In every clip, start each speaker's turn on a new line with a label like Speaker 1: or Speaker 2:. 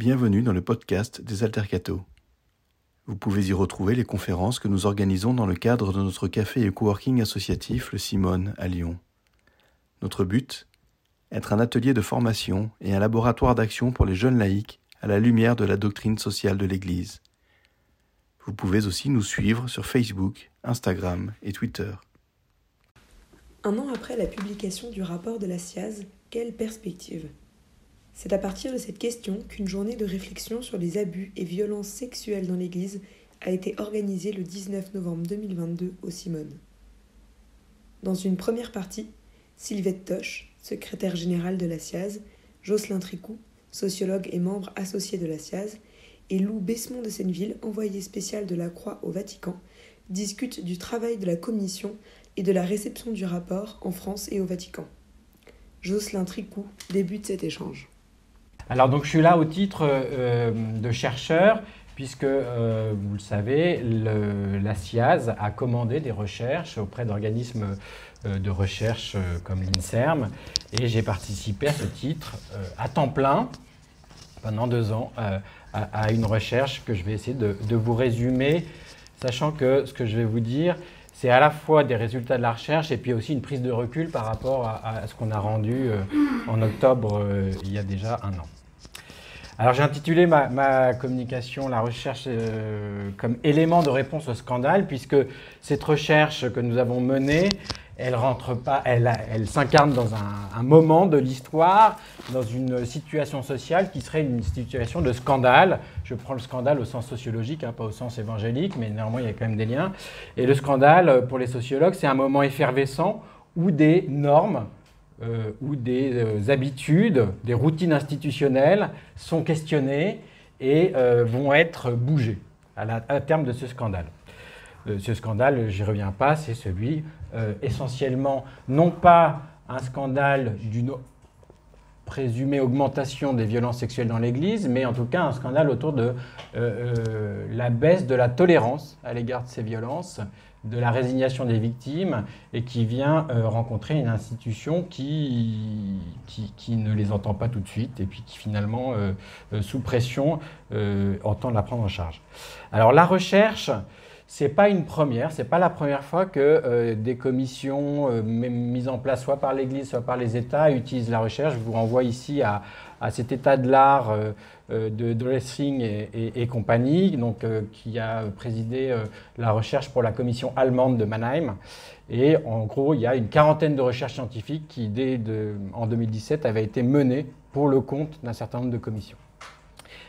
Speaker 1: Bienvenue dans le podcast des Altercato. Vous pouvez y retrouver les conférences que nous organisons dans le cadre de notre café et coworking associatif Le Simone à Lyon. Notre but Être un atelier de formation et un laboratoire d'action pour les jeunes laïcs à la lumière de la doctrine sociale de l'Église. Vous pouvez aussi nous suivre sur Facebook, Instagram et Twitter.
Speaker 2: Un an après la publication du rapport de la SIAZ, quelle perspective? C'est à partir de cette question qu'une journée de réflexion sur les abus et violences sexuelles dans l'Église a été organisée le 19 novembre 2022 au Simone. Dans une première partie, Sylvette Toche, secrétaire générale de la SIAZ, Jocelyn Tricou, sociologue et membre associé de la SIAZ, et Lou Besmont de Senneville, envoyé spécial de la Croix au Vatican, discutent du travail de la commission et de la réception du rapport en France et au Vatican. Jocelyn Tricou débute cet échange.
Speaker 3: Alors donc je suis là au titre euh, de chercheur puisque, euh, vous le savez, la CIAZ a commandé des recherches auprès d'organismes euh, de recherche comme l'INSERM et j'ai participé à ce titre à temps plein pendant deux ans à, une recherche que je vais essayer de, vous résumer, sachant que ce que je vais vous dire, c'est à la fois des résultats de la recherche et puis aussi une prise de recul par rapport à, ce qu'on a rendu euh, en octobre euh, il y a déjà un an. Alors j'ai intitulé ma, communication La recherche euh, comme élément de réponse au scandale, puisque cette recherche que nous avons menée, elle rentre pas, elle, elle s'incarne dans un, moment de l'histoire, dans une situation sociale qui serait une situation de scandale. Je prends le scandale au sens sociologique, hein, pas au sens évangélique, mais néanmoins il y a quand même des liens. Et le scandale, pour les sociologues, c'est un moment effervescent où des normes euh, où des euh, habitudes, des routines institutionnelles sont questionnées et euh, vont être bougées à, à, terme de ce scandale. ce scandale, j'y reviens pas, c'est celui essentiellement, non pas un scandale d'une présumée augmentation des violences sexuelles dans l'Église, mais en tout cas un scandale autour de la baisse de la tolérance à l'égard de ces violences de la résignation des victimes et qui vient euh, rencontrer une institution qui, qui, ne les entend pas tout de suite et puis qui finalement, euh, euh, sous pression, entend la prendre en charge. Alors la recherche, c'est pas une première, c'est pas la première fois que des commissions mises en place soit par l'Église, soit par les États utilisent la recherche. Je vous renvoie ici à, à cet état de l'art euh, de Dressing et, compagnie, donc, euh, qui a présidé euh, la recherche pour la commission allemande de Mannheim. Et en gros, il y a une quarantaine de recherches scientifiques qui, dès en 2017, avaient été menées pour le compte d'un certain nombre de commissions.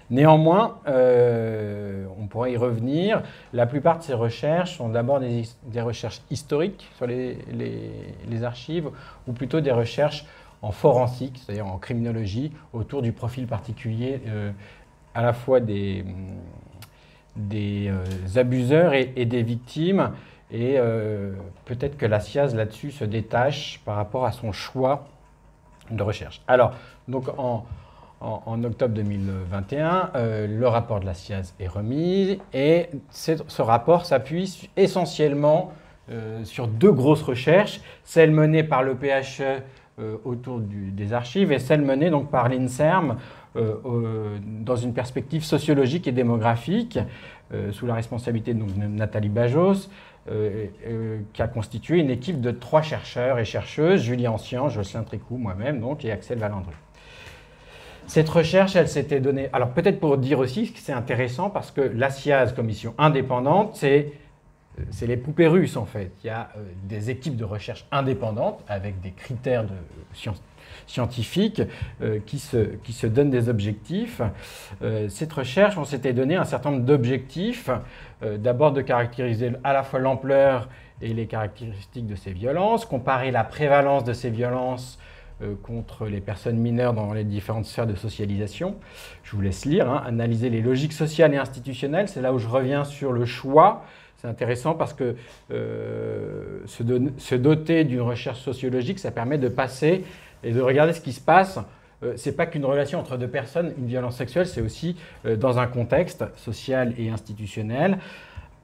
Speaker 3: Néanmoins, on pourrait y revenir. La plupart de ces recherches sont d'abord des, recherches historiques sur les, archives, ou plutôt des recherches en forensique, c'est-à-dire en criminologie, autour du profil particulier euh, à la fois des, des euh, abuseurs et, des victimes. Et euh, peut-être que la SIAZ là-dessus se détache par rapport à son choix de recherche. Alors, donc en, en, octobre 2021, le rapport de la SIAZ est remis et ce rapport s'appuie essentiellement sur deux grosses recherches, celle menée par le PHE euh, autour des archives et celle menée donc par l'INSERM euh, dans une perspective sociologique et démographique euh, sous la responsabilité de Nathalie Bajos. qui a constitué une équipe de trois chercheurs et chercheuses, Julie Ancien, Jocelyn Tricou, moi-même donc, et Axel Valandru. Cette recherche, elle s'était donnée. Alors peut-être pour dire aussi que c'est intéressant parce que la SIAZ, commission indépendante, c'est c'est les poupées russes en fait. Il y a euh, des équipes de recherche indépendantes avec des critères de scientifiques euh, qui, se, qui, se, donnent des objectifs. Euh, cette recherche, on s'était donné un certain nombre d'objectifs. D'abord de caractériser à la fois l'ampleur et les caractéristiques de ces violences, comparer la prévalence de ces violences contre les personnes mineures dans les différentes sphères de socialisation. Je vous laisse lire, hein. analyser les logiques sociales et institutionnelles, c'est là où je reviens sur le choix c'est intéressant parce que euh, se, doter d'une recherche sociologique, ça permet de passer et de regarder ce qui se passe. Euh, ce n'est pas qu'une relation entre deux personnes, une violence sexuelle, c'est aussi euh, dans un contexte social et institutionnel.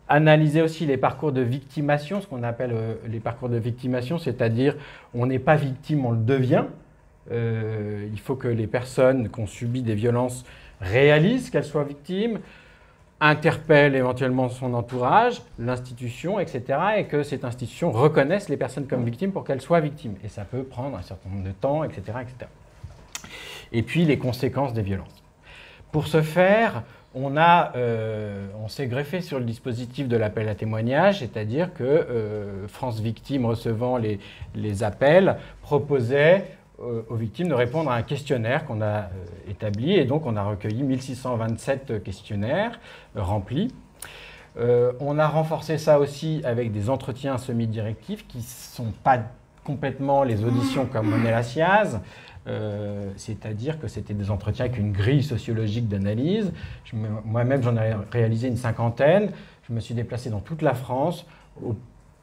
Speaker 3: Analyser aussi les parcours de victimation, ce qu'on appelle les parcours de victimation, c'est-à-dire on n'est pas victime, on le devient. il faut que les personnes qui ont subi des violences réalisent qu'elles soient victimes, interpellent éventuellement son entourage, l'institution, etc., et que cette institution reconnaisse les personnes comme victimes pour qu'elles soient victimes. Et ça peut prendre un certain nombre de temps, etc., etc. Et puis les conséquences des violences. Pour ce faire, on, euh, on s'est greffé sur le dispositif de l'appel à témoignage, c'est-à-dire que euh, France Victime, recevant les, les appels, proposait euh, aux victimes de répondre à un questionnaire qu'on a établi, et donc on a recueilli 1627 questionnaires remplis. on a renforcé ça aussi avec des entretiens semi-directifs qui ne sont pas complètement les auditions comme on est la SIAZ, euh, c'est-à-dire que c'était des entretiens avec une grille sociologique d'analyse. Moi-même, j'en ai réalisé une cinquantaine. Je me suis déplacé dans toute la France,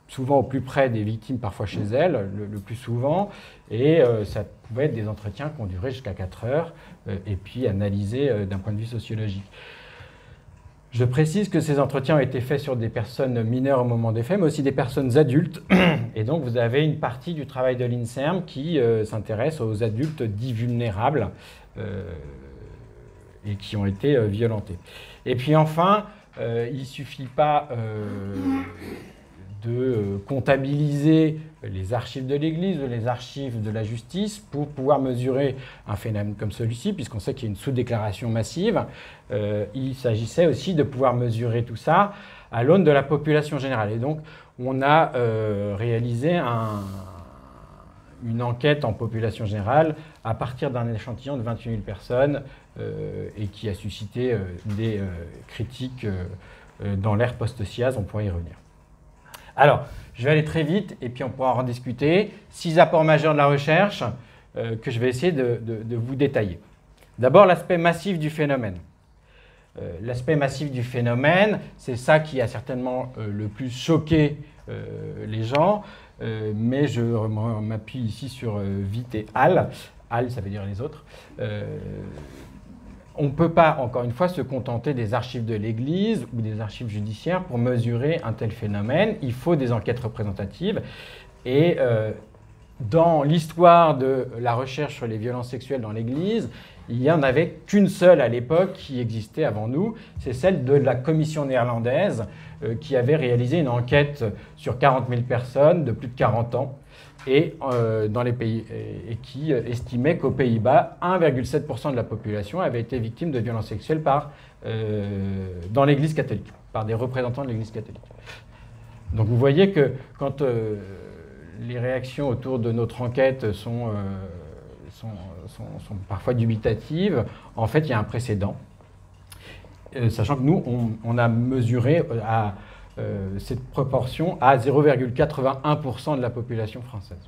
Speaker 3: souvent au plus près des victimes, parfois chez elles, le, plus souvent. Et euh, ça pouvait être des entretiens qui ont duré jusqu'à 4 heures, euh, et puis analysés d'un point de vue sociologique. Je précise que ces entretiens ont été faits sur des personnes mineures au moment des faits, mais aussi des personnes adultes. Et donc, vous avez une partie du travail de l'INSERM qui euh, s'intéresse aux adultes dits vulnérables euh, et qui ont été euh, violentés. Et puis enfin, il ne suffit pas de comptabiliser les archives de l'Église, les archives de la justice, pour pouvoir mesurer un phénomène comme celui-ci, puisqu'on sait qu'il y a une sous-déclaration massive. Euh, il s'agissait aussi de pouvoir mesurer tout ça à l'aune de la population générale. Et donc, on a euh, réalisé une enquête en population générale à partir d'un échantillon de 28 000 personnes euh, et qui a suscité des critiques dans l'ère post-SIAZ. On pourrait y revenir. Alors, je vais aller très vite et puis on pourra en discuter. Six apports majeurs de la recherche euh, que je vais essayer de, vous détailler. D'abord, l'aspect massif du phénomène. Euh, l'aspect massif du phénomène, c'est ça qui a certainement euh, le plus choqué les gens, mais je m'appuie ici sur Vite et Al. Al, ça veut dire les autres on ne peut pas, encore une fois, se contenter des archives de l'Église ou des archives judiciaires pour mesurer un tel phénomène. Il faut des enquêtes représentatives. Et euh, dans l'histoire de la recherche sur les violences sexuelles dans l'Église, il n'y en avait qu'une seule à l'époque qui existait avant nous, c'est celle de la commission néerlandaise euh, qui avait réalisé une enquête sur 40 000 personnes de plus de 40 ans et, euh, dans les pays, et, qui estimait qu'aux Pays-Bas, 1,7% de la population avait été victime de violences sexuelles par, euh, dans l'Église catholique, par des représentants de l'Église catholique. Donc vous voyez que quand euh, les réactions autour de notre enquête sont, sont, parfois dubitatives, en fait il y a un précédent, sachant que nous, on, a mesuré à euh, cette proportion à 0,81% de la population française.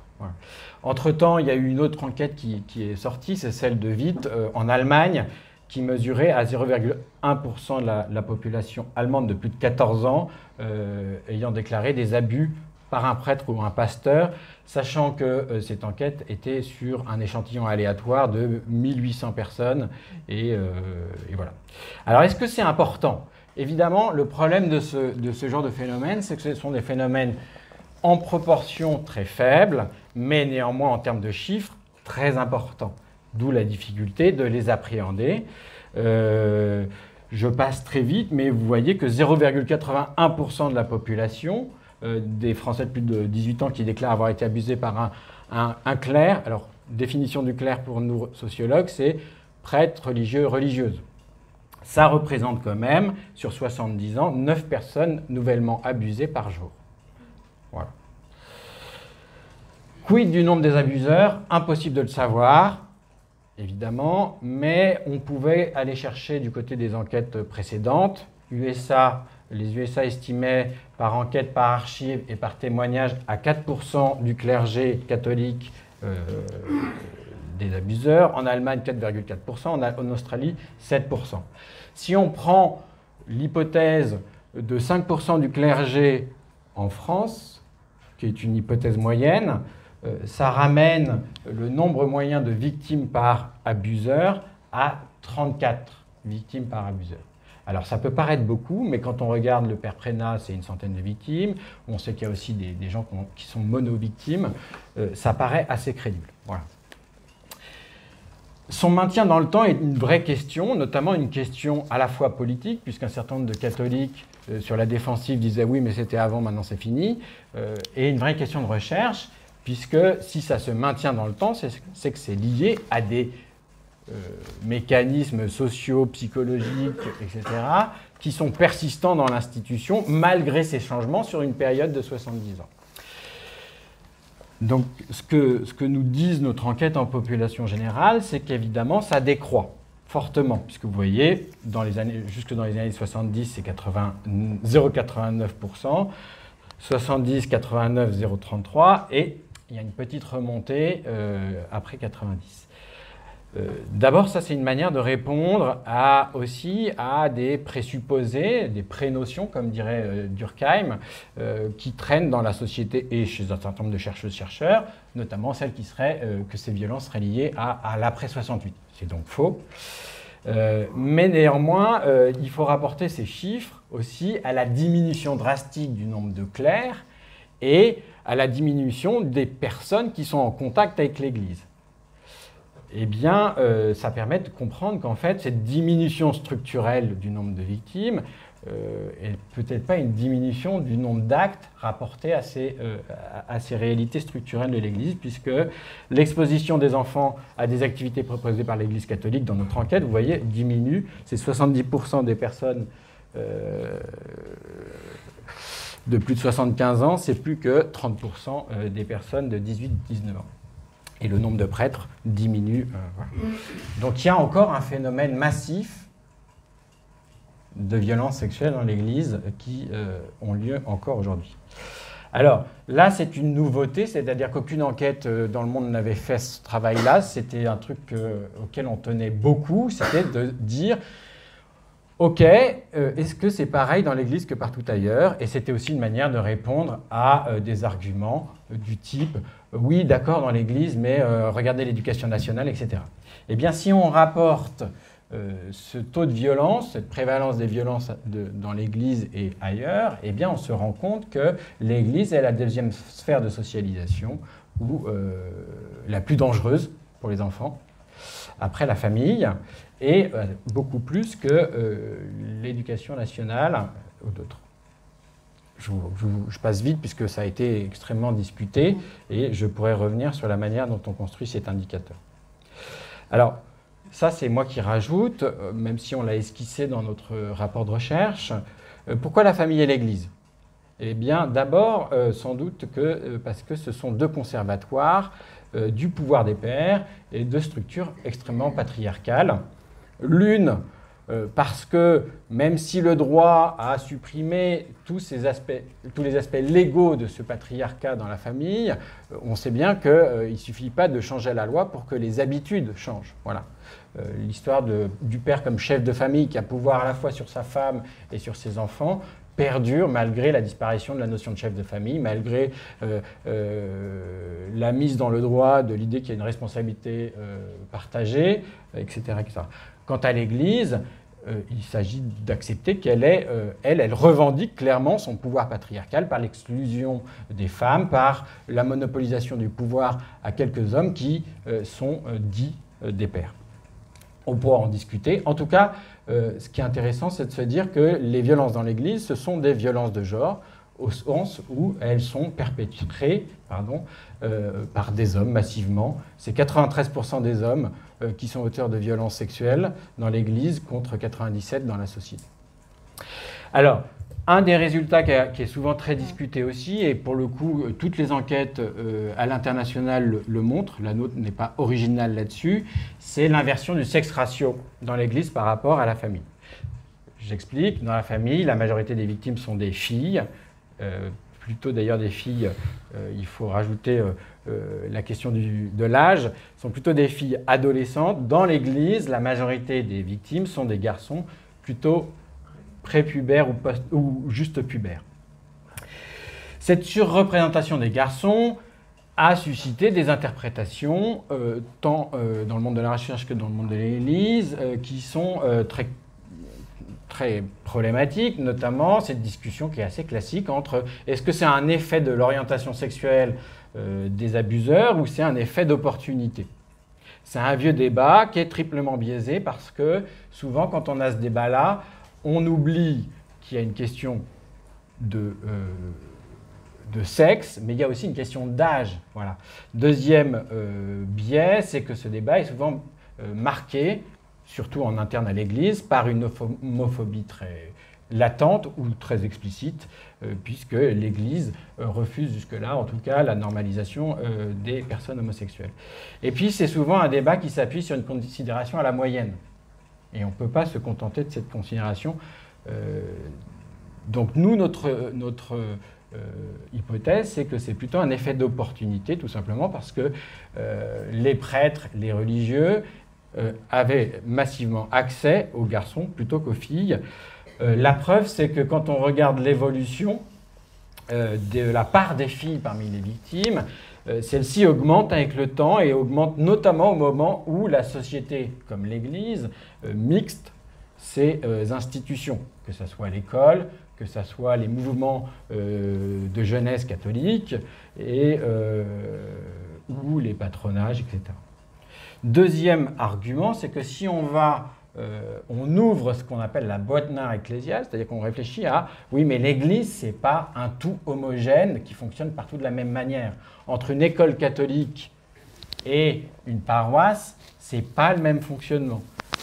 Speaker 3: Entre-temps, il y a eu une autre enquête qui, est sortie, c'est celle de Witt euh, en Allemagne, qui mesurait à 0,1% de la, population allemande de plus de 14 ans euh, ayant déclaré des abus par un prêtre ou un pasteur, sachant que cette enquête était sur un échantillon aléatoire de 1800 personnes. et voilà. Alors, est-ce que c'est important? Évidemment, le problème de ce, genre de phénomène, c'est que ce sont des phénomènes en proportion très faibles, mais néanmoins en termes de chiffres très importants. D'où la difficulté de les appréhender. Euh, je passe très vite, mais vous voyez que 0,81% de la population euh, des Français de plus de 18 ans qui déclarent avoir été abusés par un, un clerc, alors définition du clerc pour nous sociologues, c'est prêtre, religieux, religieuse ça représente quand même, sur 70 ans, 9 personnes nouvellement abusées par jour. Voilà. Quid du nombre des abuseurs? Impossible de le savoir, évidemment, mais on pouvait aller chercher du côté des enquêtes précédentes. USA, les USA estimaient par enquête, par archive et par témoignage à 4% du clergé catholique euh, des abuseurs. En Allemagne, 4,4%. En, Australie, 7%. Si on prend l'hypothèse de 5% du clergé en France, qui est une hypothèse moyenne, euh, ça ramène le nombre moyen de victimes par abuseur à 34 victimes par abuseur. Alors ça peut paraître beaucoup, mais quand on regarde le père Prénat, c'est une centaine de victimes. On sait qu'il y a aussi des, gens qui sont mono-victimes. Euh, ça paraît assez crédible. Voilà. son maintien dans le temps est une vraie question, notamment une question à la fois politique, puisqu'un certain nombre de catholiques euh, sur la défensive disaient oui, mais c'était avant, maintenant c'est fini, euh, et une vraie question de recherche, puisque si ça se maintient dans le temps, c'est que c'est lié à des mécanismes sociaux, psychologiques, etc., qui sont persistants dans l'institution malgré ces changements sur une période de 70 ans. Donc ce que, ce que nous disent notre enquête en population générale, c'est qu'évidemment ça décroît fortement, puisque vous voyez, dans les années, jusque dans les années 70, c'est 0,89%, 70, 89, 0,33, et il y a une petite remontée euh, après 90. Euh, d'abord, ça c'est une manière de répondre à, aussi à des présupposés, des prénotions, comme dirait euh, Durkheim, euh, qui traînent dans la société et chez un certain nombre de chercheuses-chercheurs, notamment celle qui serait que ces violences seraient liées à, l'après 68. C'est donc faux. mais néanmoins, il faut rapporter ces chiffres aussi à la diminution drastique du nombre de clercs et à la diminution des personnes qui sont en contact avec l'Église eh bien, euh, ça permet de comprendre qu'en fait, cette diminution structurelle du nombre de victimes euh, est peut-être pas une diminution du nombre d'actes rapportés à ces, euh, à ces réalités structurelles de l'Église, puisque l'exposition des enfants à des activités proposées par l'Église catholique dans notre enquête, vous voyez, diminue. C'est 70% des personnes de plus de 75 ans, c'est plus que 30% des personnes de 18-19 ans et le nombre de prêtres diminue. Euh, Donc il y a encore un phénomène massif de violences sexuelles dans l'Église qui euh, ont lieu encore aujourd'hui. Alors là, c'est une nouveauté, c'est-à-dire qu'aucune enquête euh, dans le monde n'avait fait ce travail-là. C'était un truc auquel on tenait beaucoup, c'était de dire Ok, euh, est-ce que c'est pareil dans l'Église que partout ailleurs? Et c'était aussi une manière de répondre à euh, des arguments euh, du type oui, d'accord dans l'Église, mais regardez l'éducation nationale, etc. Eh bien, si on rapporte ce taux de violence, cette prévalence des violences dans l'Église et ailleurs, eh bien, on se rend compte que l'Église est la deuxième sphère de socialisation, ou la plus dangereuse pour les enfants, après la famille et euh, beaucoup plus que euh, l'éducation nationale ou d'autres. Je, passe vite puisque ça a été extrêmement disputé et je pourrais revenir sur la manière dont on construit cet indicateur. Alors, ça c'est moi qui rajoute, euh, même si on l'a esquissé dans notre rapport de recherche. pourquoi la famille et l'Église? Eh bien, d'abord, sans doute que, parce que ce sont deux conservatoires du pouvoir des pères et deux structures extrêmement patriarcales. L'une, euh, parce que même si le droit a supprimé tous, les aspects légaux de ce patriarcat dans la famille, euh, on sait bien qu'il euh, ne suffit pas de changer la loi pour que les habitudes changent. Voilà. L'histoire du père comme chef de famille qui a pouvoir à la fois sur sa femme et sur ses enfants perdure malgré la disparition de la notion de chef de famille, malgré la mise dans le droit de l'idée qu'il y a une responsabilité partagée, etc.. Quant à l'Église, euh, il s'agit d'accepter qu'elle euh, revendique clairement son pouvoir patriarcal par l'exclusion des femmes, par la monopolisation du pouvoir à quelques hommes qui euh, sont dits des pères. On pourra en discuter. En tout cas, ce qui est intéressant, c'est de se dire que les violences dans l'Église, ce sont des violences de genre, au sens où elles sont perpétrées pardon, par des hommes massivement. C'est 93% des hommes euh, qui sont auteurs de violences sexuelles dans l'Église contre 97 dans la société. Alors, un des résultats qui, est souvent très discuté aussi, et pour le coup, euh, toutes les enquêtes euh, à l'international le, montrent, la nôtre n'est pas originale là-dessus, c'est l'inversion du sexe ratio dans l'Église par rapport à la famille. J'explique, dans la famille, la majorité des victimes sont des filles, plutôt d'ailleurs des filles, il faut rajouter euh, la question de l'âge, sont plutôt des filles adolescentes. Dans l'Église, la majorité des victimes sont des garçons plutôt prépubères ou, ou juste pubères. Cette surreprésentation des garçons a suscité des interprétations, euh, tant euh, dans le monde de la recherche que dans le monde de l'Église, qui sont très très problématiques, notamment cette discussion qui est assez classique entre est-ce que c'est un effet de l'orientation sexuelle euh, des abuseurs ou c'est un effet d'opportunité? C'est un vieux débat qui est triplement biaisé parce que souvent, quand on a ce débat-là, on oublie qu'il y a une question de, euh, de sexe, mais il y a aussi une question d'âge. Deuxième euh, biais, c'est que ce débat est souvent euh, marqué, surtout en interne à l'Église, par une homophobie très latente ou très explicite, puisque l'Église refuse jusque-là, en tout cas, la normalisation des personnes homosexuelles. Et puis, c'est souvent un débat qui s'appuie sur une considération à la moyenne. Et on ne peut pas se contenter de cette considération donc nous, notre, euh, hypothèse, c'est que c'est plutôt un effet d'opportunité, tout simplement parce que euh, les prêtres, les religieux euh, avaient massivement accès aux garçons plutôt qu'aux filles. la preuve, c'est que quand on regarde l'évolution de la part des filles parmi les victimes, celle-ci augmente avec le temps et augmente notamment au moment où la société, comme l'Église, mixte ces institutions, que ce soit l'école, que ce soit les mouvements euh, de jeunesse catholique et, euh, ou les patronages, etc. Deuxième argument, c'est que si on va, euh, on ouvre ce qu'on appelle la boîte noire ecclésiale, c'est-à-dire qu'on réfléchit à, oui, mais l'Église, c'est pas un tout homogène qui fonctionne partout de la même manière. Entre une école catholique et une paroisse, c'est pas le même fonctionnement.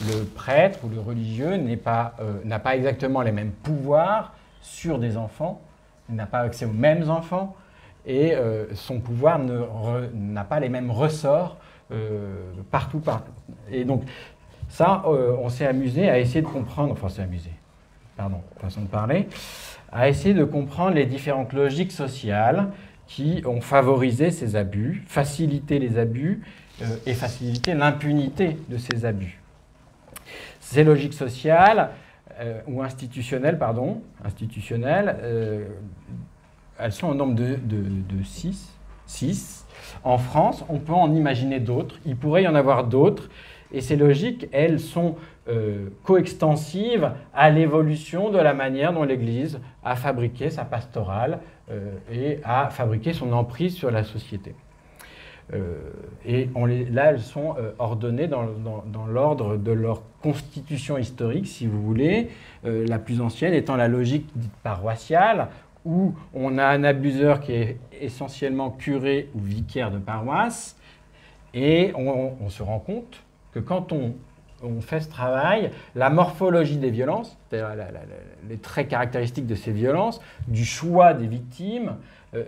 Speaker 3: Le prêtre ou le religieux n'a pas, exactement les mêmes pouvoirs sur des enfants, n'a pas accès aux mêmes enfants, et euh, son pouvoir n'a pas les mêmes ressorts euh, partout. Et donc, ça, euh, on s'est amusé à essayer de comprendre, enfin, s'est amusé, pardon, façon de parler, à essayer de comprendre les différentes logiques sociales qui ont favorisé ces abus, facilité les abus et facilité l'impunité de ces abus. Ces logiques sociales, euh, ou institutionnelles, pardon, institutionnelles, euh, elles sont au nombre de, de, six, En France, on peut en imaginer d'autres. Il pourrait y en avoir d'autres. Et ces logiques, elles sont euh, coextensives à l'évolution de la manière dont l'Église a fabriqué sa pastorale et a fabriqué son emprise sur la société. Euh, et les, là, elles sont euh, ordonnées dans, l'ordre de leur constitution historique, si vous voulez, euh, la plus ancienne étant la logique dite paroissiale, où on a un abuseur qui est essentiellement curé ou vicaire de paroisse, et on, se rend compte que quand on, fait ce travail, la morphologie des violences, les traits caractéristiques de ces violences, du choix des victimes,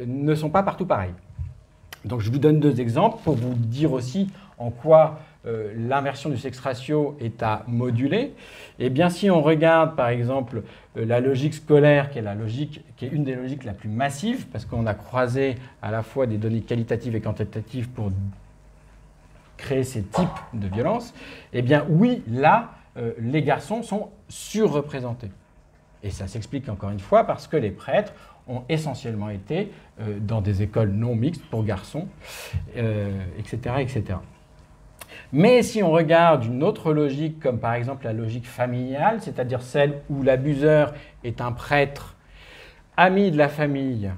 Speaker 3: ne sont pas partout pareils. Donc je vous donne deux exemples pour vous dire aussi en quoi euh, l'inversion du sexe ratio est à moduler. Eh bien, si on regarde par exemple euh, la logique scolaire, qui est la logique, qui est une des logiques la plus massives, parce qu'on a croisé à la fois des données qualitatives et quantitatives pour créer ces types de violences, eh bien oui, là, euh, les garçons sont surreprésentés. Et ça s'explique encore une fois parce que les prêtres ont essentiellement été euh, dans des écoles non mixtes pour garçons, etc., euh, etc. Mais si on regarde une autre logique, comme par exemple la logique familiale, c'est-à-dire celle où l'abuseur est un prêtre, ami de la famille,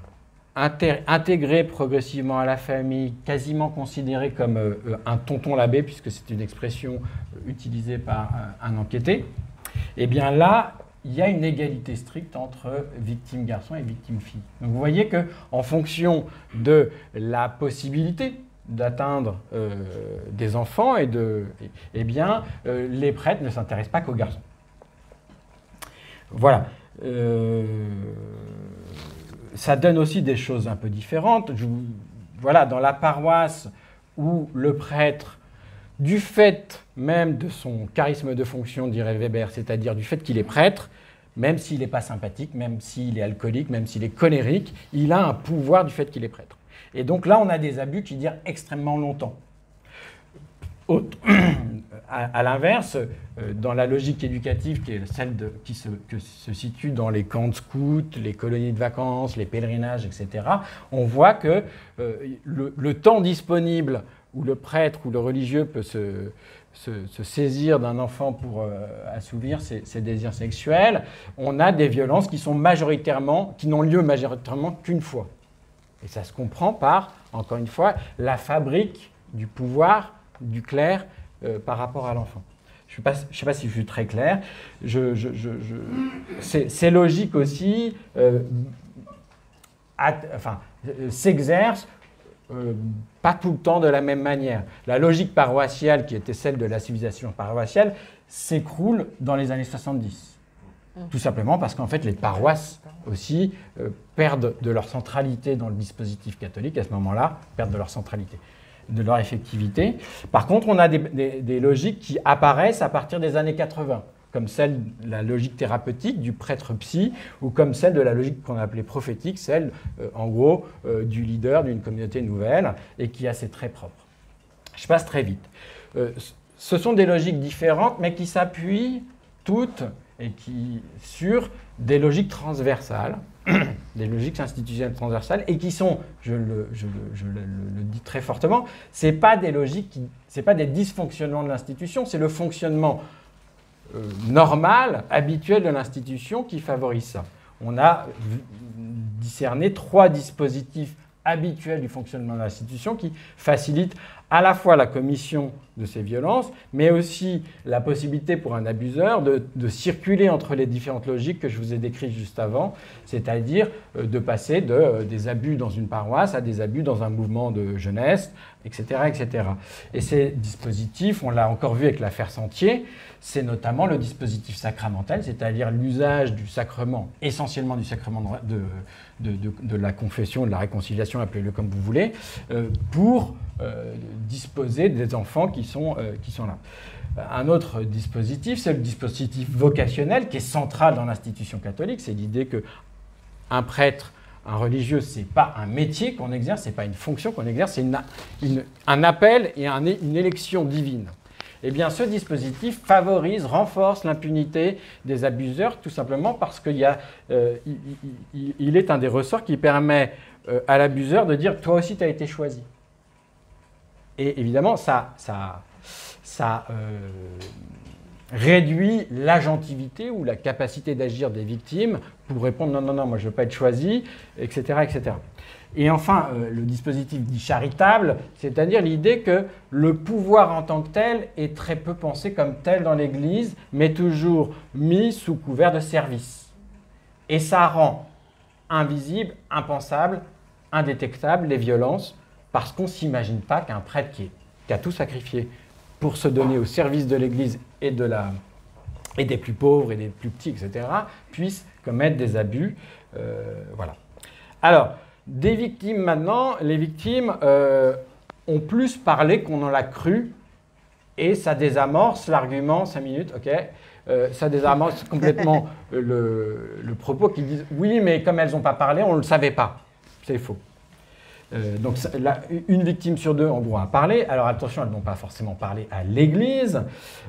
Speaker 3: intégré progressivement à la famille, quasiment considéré comme euh, un tonton l'abbé, puisque c'est une expression utilisée par un enquêté, eh bien là, il y a une égalité stricte entre victime garçon et victime fille. Donc vous voyez que en fonction de la possibilité d'atteindre euh, des enfants et de, eh bien, euh, les prêtres ne s'intéressent pas qu'aux garçons. Voilà. Euh, ça donne aussi des choses un peu différentes. voilà, dans la paroisse où le prêtre du fait même de son charisme de fonction, dirait Weber, c'est-à-dire du fait qu'il est prêtre, même s'il n'est pas sympathique, même s'il est alcoolique, même s'il est colérique, il a un pouvoir du fait qu'il est prêtre. Et donc là, on a des abus qui durent extrêmement longtemps. à, l'inverse, euh, dans la logique éducative qui est celle qui se, situe dans les camps de scouts, les colonies de vacances, les pèlerinages, etc., on voit que euh, le, temps disponible où le prêtre ou le religieux peut se, saisir d'un enfant pour euh, assouvir ses, désirs sexuels, on a des violences qui sont majoritairement, qui n'ont lieu majoritairement qu'une fois. Et ça se comprend par, encore une fois, la fabrique du pouvoir du clerc par rapport à l'enfant. Je ne sais, pas si je suis très clair. c'est logique aussi, enfin, s'exerce pas tout le temps de la même manière. La logique paroissiale, qui était celle de la civilisation paroissiale, s'écroule dans les années 70. Tout simplement parce qu'en fait, les paroisses aussi euh, perdent de leur centralité dans le dispositif catholique à ce moment-là, perdent de leur centralité, de leur effectivité. Par contre, on a des, logiques qui apparaissent à partir des années 80 comme celle de la logique thérapeutique du prêtre psy, ou comme celle de la logique qu'on a appelée prophétique, celle, euh, en gros, euh, du leader d'une communauté nouvelle, et qui a ses traits propres. Je passe très vite. ce sont des logiques différentes, mais qui s'appuient toutes et qui, sur des logiques transversales, des logiques institutionnelles transversales, et qui sont, je le, dis très fortement, ce n'est pas des logiques, ce pas des dysfonctionnements de l'institution, c'est le fonctionnement euh, normal, habituel de l'institution qui favorise ça. On a discerné trois dispositifs habituels du fonctionnement de l'institution qui facilitent à la fois la commission de ces violences, mais aussi la possibilité pour un abuseur de, circuler entre les différentes logiques que je vous ai décrites juste avant, c'est-à-dire euh, de passer de, euh, des abus dans une paroisse à des abus dans un mouvement de jeunesse, etc. etc. Et ces dispositifs, on l'a encore vu avec l'affaire Sentier, c'est notamment le dispositif sacramentel, c'est-à-dire l'usage du sacrement, essentiellement du sacrement de, de, la confession, de la réconciliation, appelez-le comme vous voulez, euh, pour disposer des enfants qui sont, euh, qui sont là. Un autre dispositif, c'est le dispositif vocationnel qui est central dans l'institution catholique. C'est l'idée que un prêtre, un religieux, c'est pas un métier qu'on exerce, c'est pas une fonction qu'on exerce, c'est un appel et une élection divine. Eh bien, ce dispositif favorise, renforce l'impunité des abuseurs, tout simplement parce qu'il euh, il, est un des ressorts qui permet à l'abuseur de dire Toi aussi, tu as été choisi. Et évidemment, ça, euh, réduit l'agentivité ou la capacité d'agir des victimes pour répondre non, non, non, moi je ne veux pas être choisi, etc. etc. Et enfin, euh, le dispositif dit charitable, c'est-à-dire l'idée que le pouvoir en tant que tel est très peu pensé comme tel dans l'Église, mais toujours mis sous couvert de service. Et ça rend invisible, impensable, indétectable les violences parce qu'on ne s'imagine pas qu'un prêtre qui, a tout sacrifié pour se donner au service de l'Église et, de la, et des plus pauvres et des plus petits, etc., puisse commettre des abus. Euh, voilà. Alors, des victimes maintenant, les victimes euh, ont plus parlé qu'on en l'a cru, et ça désamorce l'argument, 5 minutes, ok, euh, ça désamorce complètement le, le, propos qui disent oui, mais comme elles n'ont pas parlé, on ne le savait pas. C'est faux. Euh, donc une victime sur deux en droit à parler. Alors attention, elles n'ont pas forcément parlé à l'Église.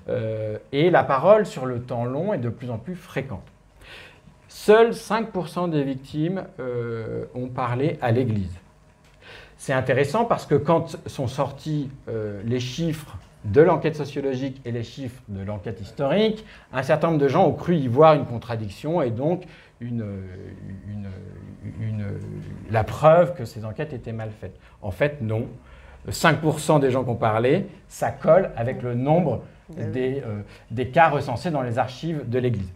Speaker 3: Euh, et la parole sur le temps long est de plus en plus fréquente. Seuls 5% des victimes euh, ont parlé à l'Église. C'est intéressant parce que quand sont sortis les chiffres de l'enquête sociologique et les chiffres de l'enquête historique, un certain nombre de gens ont cru y voir une contradiction et donc une, la preuve que ces enquêtes étaient mal faites. En fait, non. 5% des gens qui ont parlé, ça colle avec le nombre des, euh, des cas recensés dans les archives de l'Église.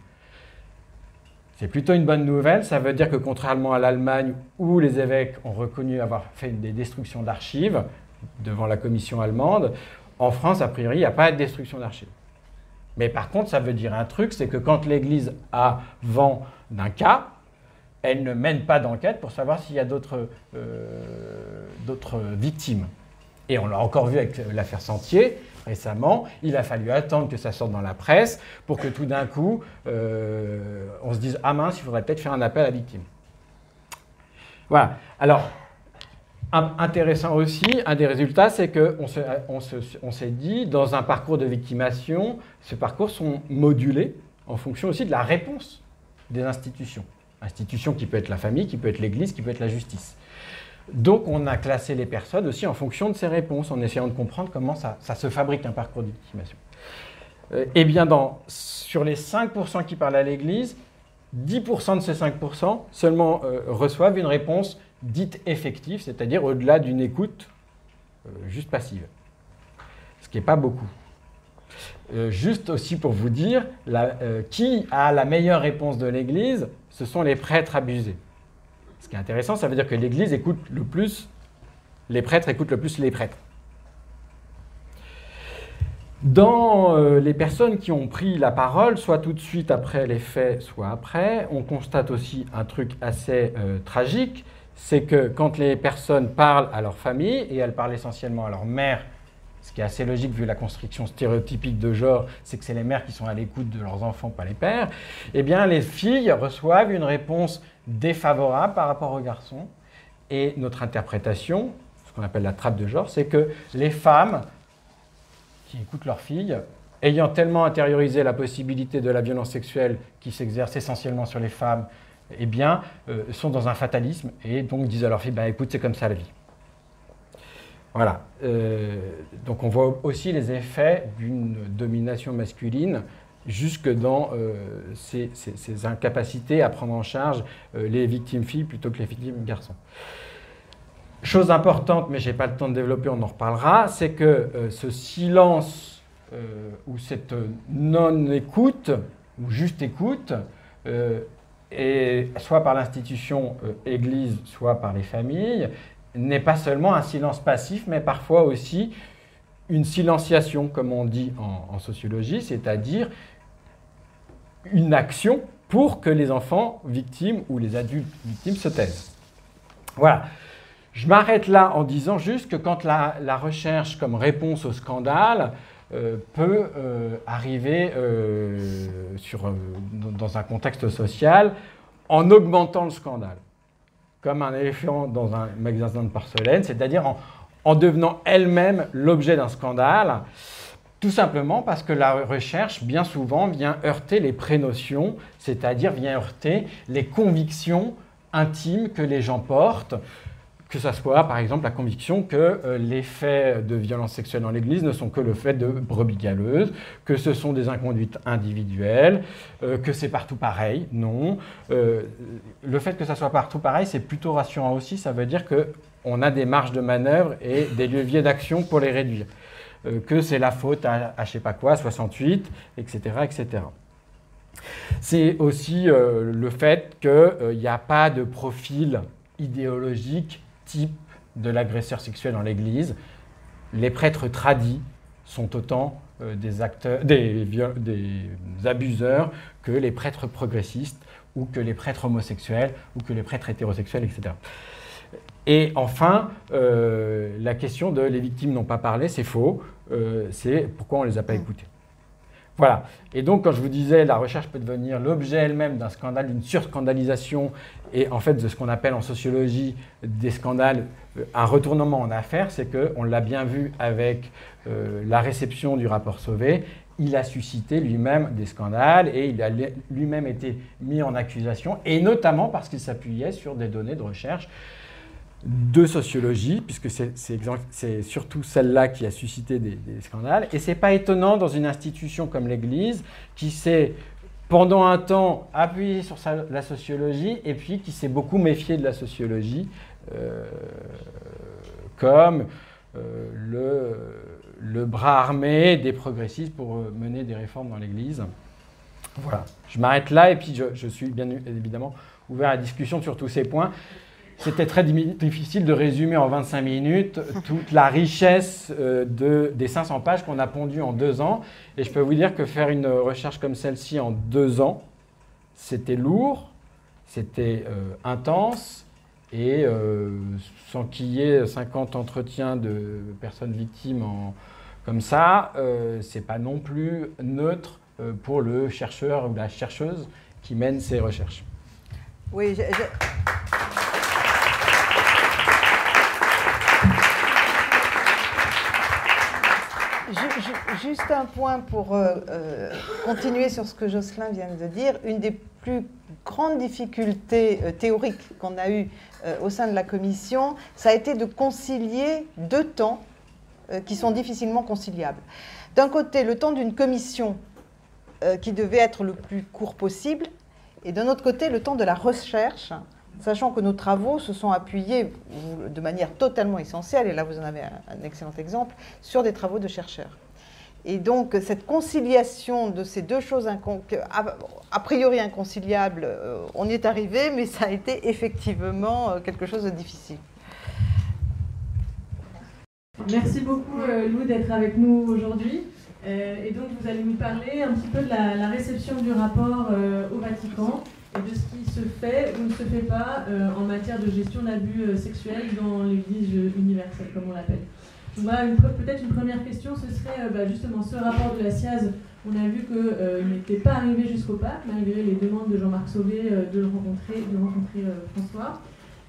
Speaker 3: C'est plutôt une bonne nouvelle. Ça veut dire que contrairement à l'Allemagne, où les évêques ont reconnu avoir fait des destructions d'archives devant la commission allemande, en France, a priori, il n'y a pas de destruction d'archives. Mais par contre, ça veut dire un truc, c'est que quand l'Église a vent d'un cas, elle ne mène pas d'enquête pour savoir s'il y a d'autres euh, victimes. Et on l'a encore vu avec l'affaire Sentier récemment, il a fallu attendre que ça sorte dans la presse pour que tout d'un coup, euh, on se dise, ah mince, il faudrait peut-être faire un appel à la victime. Voilà. Alors, intéressant aussi, un des résultats, c'est qu'on on s'est dit, dans un parcours de victimation, ces parcours sont modulés en fonction aussi de la réponse des institutions. Institutions qui peut être la famille, qui peut être l'Église, qui peut être la justice. Donc on a classé les personnes aussi en fonction de ces réponses, en essayant de comprendre comment ça, se fabrique un parcours de victimation. Euh, eh bien, dans, sur les 5% qui parlent à l'Église, 10% de ces 5% seulement euh, reçoivent une réponse dite effective, c'est-à-dire au-delà d'une écoute euh, juste passive. Ce qui n'est pas beaucoup. Euh, juste aussi pour vous dire, euh, qui a la meilleure réponse de l'Église Ce sont les prêtres abusés. Ce qui est intéressant, ça veut dire que l'Église écoute le plus, les prêtres écoutent le plus les prêtres. Dans euh, les personnes qui ont pris la parole, soit tout de suite après les faits, soit après, on constate aussi un truc assez tragique, c'est que quand les personnes parlent à leur famille, et elles parlent essentiellement à leur mère ce qui est assez logique vu la construction stéréotypique de genre, c'est que c'est les mères qui sont à l'écoute de leurs enfants, pas les pères, eh bien les filles reçoivent une réponse défavorable par rapport aux garçons. Et notre interprétation, ce qu'on appelle la trappe de genre, c'est que les femmes qui écoutent leurs filles, ayant tellement intériorisé la possibilité de la violence sexuelle qui s'exerce essentiellement sur les femmes, eh bien, euh, sont dans un fatalisme et donc disent à leurs filles, bah, écoute, c'est comme ça la vie. Voilà. Euh, donc on voit aussi les effets d'une domination masculine jusque dans euh, ces, incapacités à prendre en charge euh, les victimes filles plutôt que les victimes garçons. Chose importante, mais je n'ai pas le temps de développer, on en reparlera, c'est que ce silence ou cette non-écoute, ou juste écoute, soit par l'institution Église, soit par les familles, n'est pas seulement un silence passif, mais parfois aussi une silenciation, comme on dit en, sociologie, c'est-à-dire une action pour que les enfants victimes ou les adultes victimes se taisent. Voilà. Je m'arrête là en disant juste que quand la, recherche comme réponse au scandale euh, peut euh, arriver euh, dans un contexte social en augmentant le scandale comme un éléphant dans un magasin de porcelaine, c'est-à-dire en, devenant elle-même l'objet d'un scandale, tout simplement parce que la recherche, bien souvent, vient heurter les prénotions, c'est-à-dire vient heurter les convictions intimes que les gens portent, que ce soit par exemple la conviction que euh, les faits de violence sexuelle dans l'Église ne sont que le fait de brebis galeuses, que ce sont des inconduites individuelles, euh, que c'est partout pareil. Non. Euh, le fait que ça soit partout pareil, c'est plutôt rassurant aussi. Ça veut dire qu'on a des marges de manœuvre et des leviers d'action pour les réduire. que c'est la faute à, à je sais pas quoi, 68, etc. etc. C'est aussi le fait qu'il n'y a pas de profil idéologique type de l'agresseur sexuel dans l'Église. Les prêtres tradis sont autant euh, des, acteurs, des, abuseurs que les prêtres progressistes ou que les prêtres homosexuels ou que les prêtres hétérosexuels, etc. Et enfin, euh, la question de les victimes n'ont pas parlé, c'est faux. Euh, c'est pourquoi on ne les a pas écoutées. Voilà. Et donc, quand je vous disais, la recherche peut devenir l'objet elle-même d'un scandale, d'une surscandalisation, et en fait, de ce qu'on appelle en sociologie des scandales, euh, un retournement en affaires, c'est qu'on l'a bien vu avec euh, la réception du rapport Sauvé, il a suscité lui-même des scandales et il a lui-même été mis en accusation, et notamment parce qu'il s'appuyait sur des données de recherche de sociologie, puisque c'est surtout celle-là qui a suscité des, scandales. Et ce n'est pas étonnant dans une institution comme l'Église, qui s'est pendant un temps appuyé sur la sociologie, et puis qui s'est beaucoup méfié de la sociologie, euh, comme euh, le, bras armé des progressistes pour mener des réformes dans l'Église. Voilà, je m'arrête là, et puis je, je suis bien évidemment ouvert à la discussion sur tous ces points. C'était très difficile de résumer en 25 minutes toute la richesse euh, de, des 500 pages qu'on a pondues en deux ans. Et je peux vous dire que faire une recherche comme celle-ci en deux ans, c'était lourd, c'était euh, intense, et euh, sans qu'il y ait 50 entretiens de personnes victimes comme ça, c'est pas non plus neutre pour le chercheur ou la chercheuse qui mène ces recherches.
Speaker 4: Oui, Juste un point pour euh, euh, continuer sur ce que Jocelyn vient de dire. Une des plus grandes difficultés euh, théoriques qu'on a eues au sein de la commission, ça a été de concilier deux temps qui sont difficilement conciliables. D'un côté, le temps d'une commission qui devait être le plus court possible, et d'un autre côté, le temps de la recherche sachant que nos travaux se sont appuyés de manière totalement essentielle, et là vous en avez un, excellent exemple, sur des travaux de chercheurs. Et donc, cette conciliation de ces deux choses a, priori inconciliables, euh, on y est arrivé, mais ça a été effectivement euh, quelque chose de difficile.
Speaker 5: Merci beaucoup, euh, Lou, d'être avec nous aujourd'hui. et donc, vous allez nous parler un petit peu de la, réception du rapport au Vatican et de ce qui se fait ou ne se fait pas en matière de gestion d'abus sexuels dans l'Église universelle, comme on l'appelle peut-être une première question, ce serait euh, bah, justement ce rapport de la SIAZ. On a vu qu'il euh, n'était pas arrivé jusqu'au pape, malgré les demandes de Jean-Marc Sauvé euh, de le rencontrer, de rencontrer François.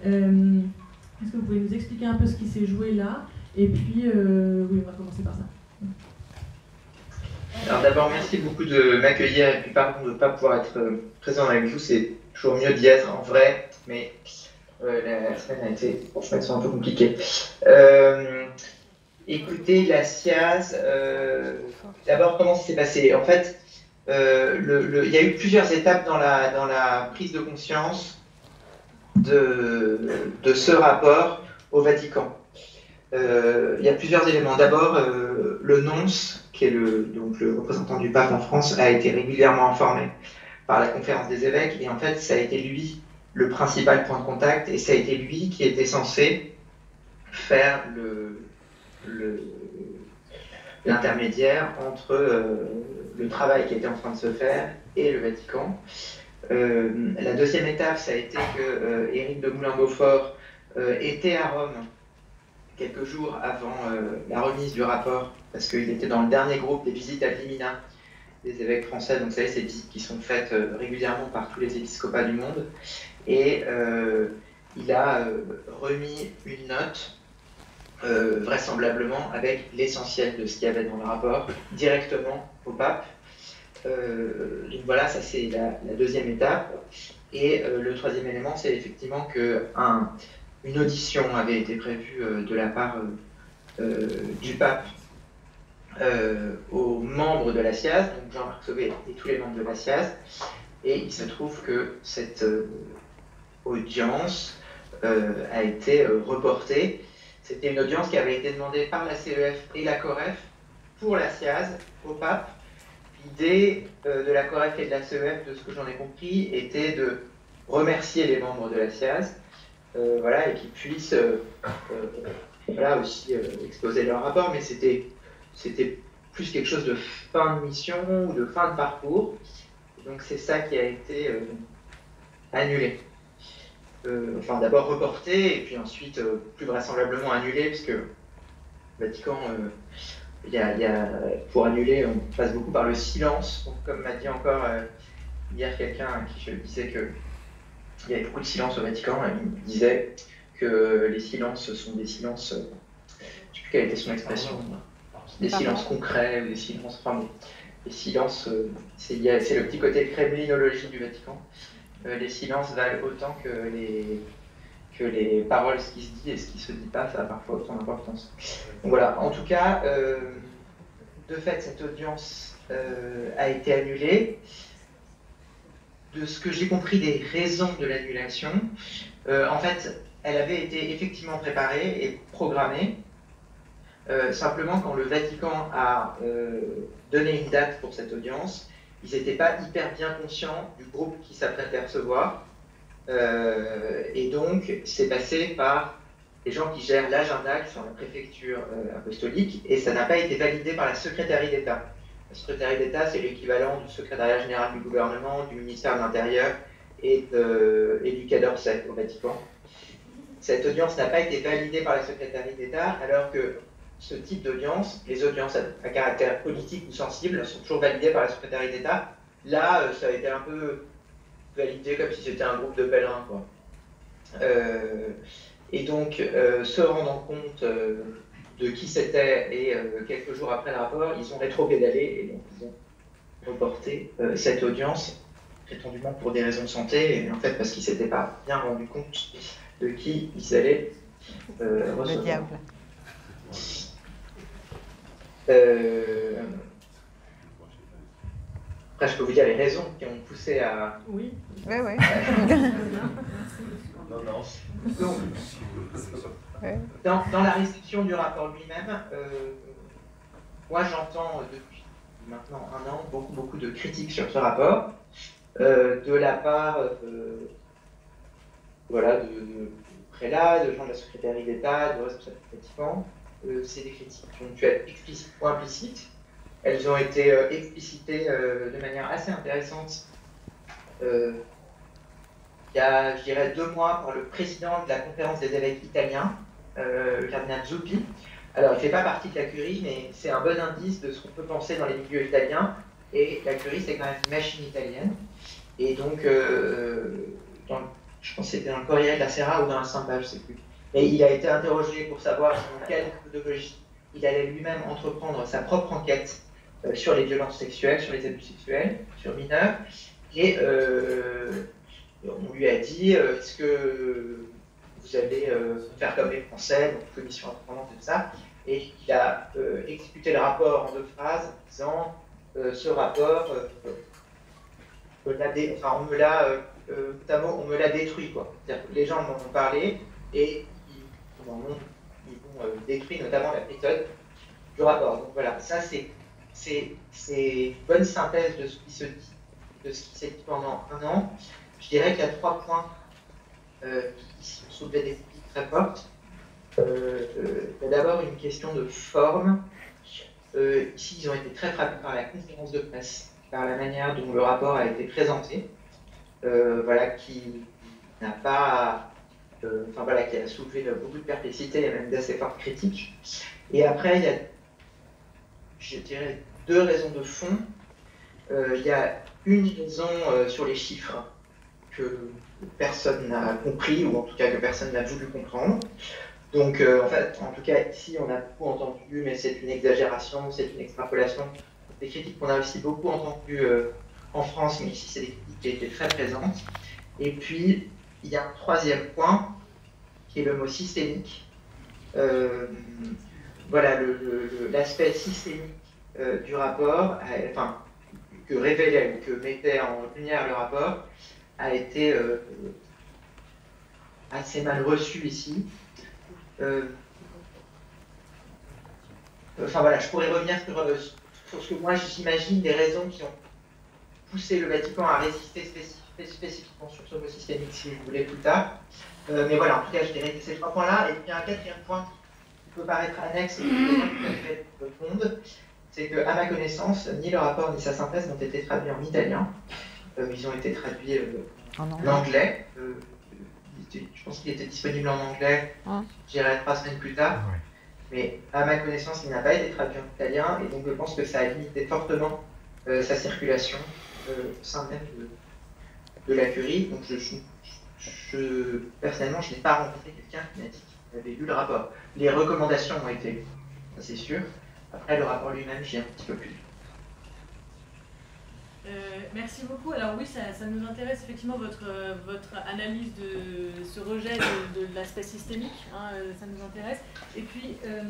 Speaker 5: Est-ce que vous pouvez nous expliquer un peu ce qui s'est joué là? Et puis, oui, on va commencer par ça.
Speaker 6: Alors d'abord, merci beaucoup de m'accueillir et puis pardon de ne pas pouvoir être présent avec vous. Toujours mieux d'y être en vrai, mais la semaine a été un peu compliquée. Écoutez, la SIAZ, euh, d'abord, comment ça s'est passé? En fait, euh, il y a eu plusieurs étapes dans la, prise de conscience de, de ce rapport au Vatican. Euh, il y a plusieurs éléments. D'abord, le nonce, qui est le, donc le représentant du pape en France, a été régulièrement informé par la conférence des évêques, et en fait, ça a été lui le principal point de contact, et ça a été lui qui était censé faire l'intermédiaire entre euh, le travail qui était en train de se faire et le Vatican. Euh, la deuxième étape, ça a été que euh, Éric de Moulin-Beaufort était à Rome quelques jours avant la remise du rapport, parce qu'il était dans le dernier groupe des visites à Limina des évêques français. Donc, vous savez, ces visites qui sont faites régulièrement par tous les épiscopats du monde. Et il a remis une note euh, vraisemblablement avec l'essentiel de ce qu'il y avait dans le rapport directement au pape. Euh, donc voilà, ça c'est la, deuxième étape. Et euh, le troisième élément, c'est effectivement que une audition avait été prévue de la part du pape aux membres de la SIAZ, donc Jean-Marc Sauvé et tous les membres de la SIAZ. Et il se trouve que cette audience a été reportée c'était une audience qui avait été demandée par la CEF et la COREF pour la SIAZ au pape. L'idée euh, de la COREF et de la CEF, de ce que j'en ai compris, était de remercier les membres de la SIAZ euh, voilà, et qu'ils puissent euh, voilà, aussi exposer leur rapport, mais c'était, c'était plus quelque chose de fin de mission ou de fin de parcours. Donc c'est ça qui a été annulé. Euh, enfin d'abord reporté et puis ensuite euh, plus vraisemblablement annulé, puisque Vatican, euh, il y a, pour annuler, on passe beaucoup par le silence. Comme m'a dit encore hier quelqu'un à qui je disais que il y avait beaucoup de silence au Vatican, il me disait que les silences sont des silences, je ne sais plus quelle était son expression, des silences concrets ou des silences, enfin, les silences, c'est le petit côté kremlinologie du Vatican. Euh, les silences valent autant que les, que les paroles, ce qui se dit et ce qui se dit pas, ça a parfois autant d'importance. Donc voilà, en tout cas, euh, de fait, cette audience euh, a été annulée. De ce que j'ai compris des raisons de l'annulation, en fait, elle avait été effectivement préparée et programmée. Simplement, quand le Vatican a donné une date pour cette audience, ils n'étaient pas hyper bien conscients du groupe qui s'apprêtait à recevoir. Euh, et donc, c'est passé par les gens qui gèrent l'agenda, qui sont la préfecture euh, apostolique, et ça n'a pas été validé par la secrétaire d'État. La secrétaire d'État, c'est l'équivalent du secrétariat général du gouvernement, du ministère de l'Intérieur et, et, du Quai d'Orsay au Vatican. Cette audience n'a pas été validée par la secrétaire d'État, alors que ce type d'audience, les audiences à, caractère politique ou sensible, sont toujours validées par la secrétaire d'État. Là, euh, ça a été un peu validé comme si c'était un groupe de pèlerins. Quoi. Euh, et donc, euh, se rendant compte de qui c'était et quelques jours après le rapport, ils ont rétro-pédalé et donc ils ont reporté cette audience, prétendument pour des raisons de santé, et en fait parce qu'ils ne s'étaient pas bien rendu compte de qui ils allaient recevoir. Le diable. Euh, après, je peux vous dire les raisons qui ont poussé à.
Speaker 5: Oui.
Speaker 4: Oui, oui.
Speaker 6: dans, dans, la réception du rapport lui-même, euh, moi j'entends depuis maintenant un an beaucoup, beaucoup de critiques sur ce rapport, de la part voilà, de, de prélat, de gens de la secrétaire d'État, de responsables euh, c'est des critiques être explicites ou implicites. Elles ont été euh, explicitées euh, de manière assez intéressante il y a, je dirais, deux mois par le président de la conférence des évêques italiens, le cardinal Zuppi. Alors, il ne fait pas partie de la curie, mais c'est un bon indice de ce qu'on peut penser dans les milieux italiens. Et la curie, c'est quand même une machine italienne. Et donc, je pense que c'était dans le Corriere de la Serra ou dans un Samba, je ne sais plus. Et il a été interrogé pour savoir dans quelle méthodologie il allait lui-même entreprendre sa propre enquête euh, sur les violences sexuelles, sur les abus sexuels, sur mineurs. Et euh, on lui a dit euh, est-ce que vous allez faire comme les Français, donc commission indépendante et tout ça Et il a exécuté le rapport en deux phrases en disant ce rapport, on me l'a notamment, on me l'a détruit. Quoi. les gens m'en ont parlé et ils, m'ont euh, détruit notamment la méthode du rapport. Donc voilà, ça c'est une bonne synthèse de ce qui se dit, de ce qui s'est dit pendant un an. Je dirais qu'il y a trois points euh, qui sont soulevés des critiques très fortes. il y a d'abord une question de forme. ici, ils ont été très frappés par la conférence de presse, par la manière dont le rapport a été présenté. Euh, voilà, qui n'a pas, euh, enfin voilà, qui a soulevé beaucoup de perplexité et même d'assez fortes critiques. Et après, il y a, je dirais, deux raisons de fond. Euh, il y a une raison sur les chiffres que personne n'a compris, ou en tout cas que personne n'a voulu comprendre. Donc, en fait, en tout cas, ici, on a beaucoup entendu, mais c'est une exagération, c'est une extrapolation. Des critiques qu'on a aussi beaucoup entendues en France, mais ici, c'est des critiques qui étaient très présentes. Et puis, il y a un troisième point, qui est le mot systémique. Euh, voilà, l'aspect systémique euh, du rapport, enfin, que révélait, que mettait en lumière le rapport, a été euh, assez mal reçu ici. enfin voilà, je pourrais revenir sur ce que moi j'imagine des raisons qui ont pousser le Vatican à résister spécifiquement sur ce mot systémique, si vous voulez, plus tard. Euh, mais voilà, en tout cas, je dirais que ces trois points-là. Et puis un quatrième point qui peut paraître annexe et qui peut tout à fait c'est qu'à ma connaissance, ni le rapport ni sa synthèse n'ont été traduits en italien. Euh, ils ont été traduits euh, en anglais. je pense qu'il était disponible en anglais, ah. j'irai trois semaines plus tard. Mais à ma connaissance, il n'a pas été traduit en italien, et donc je pense que ça a limité fortement sa circulation au sein même de, la curie. Donc, je, personnellement, je n'ai pas rencontré quelqu'un qui m'a dit qu'il avait lu le rapport. Les recommandations ont été, c'est sûr. Après, le rapport lui-même, j'ai un petit peu plus.
Speaker 5: Euh, merci beaucoup. Alors oui, ça, nous intéresse effectivement votre, votre analyse de ce rejet de, l'aspect systémique. Hein, euh, ça nous intéresse. Et puis, euh,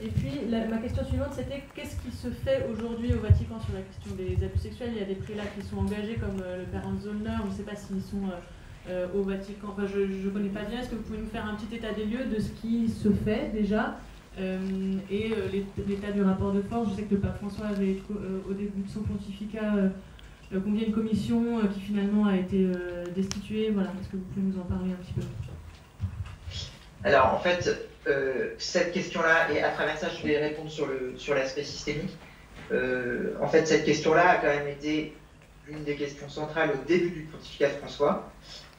Speaker 5: et puis, ma question suivante, c'était qu'est-ce qui se fait aujourd'hui au Vatican sur la question des abus sexuels? Il y a des prélats qui sont engagés, comme euh, le père Zollner, je ne sais pas s'ils sont euh, euh, au Vatican, enfin, je ne connais pas bien. Est-ce que vous pouvez nous faire un petit état des lieux de ce qui se fait déjà? Et l'état du rapport de force. Je sais que le pape François avait, au début de son pontificat, convié une commission qui finalement a été destituée. Voilà, est-ce que vous pouvez nous en parler un petit peu?
Speaker 6: Alors, en fait, euh, cette question-là, et à travers ça, je vais répondre sur, le, sur l'aspect systémique. Euh, en fait, cette question-là a quand même été une des questions centrales au début du pontificat de François.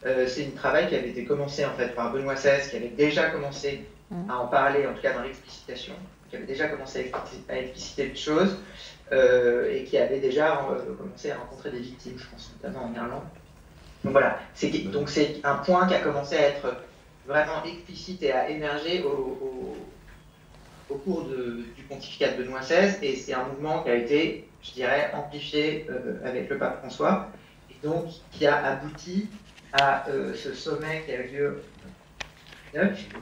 Speaker 6: Euh, c'est un travail qui avait été commencé en fait par Benoît XVI, qui avait déjà commencé à en parler, en tout cas dans l'explicitation, qui avait déjà commencé à, expliciter les choses, et qui avait déjà commencé à rencontrer des victimes, je pense, notamment en Irlande. Donc voilà, c'est, donc c'est un point qui a commencé à être vraiment explicite et a émergé au, cours du pontificat de Benoît XVI, et c'est un mouvement qui a été, je dirais, amplifié euh, avec le pape François, et donc qui a abouti à euh, ce sommet qui a eu lieu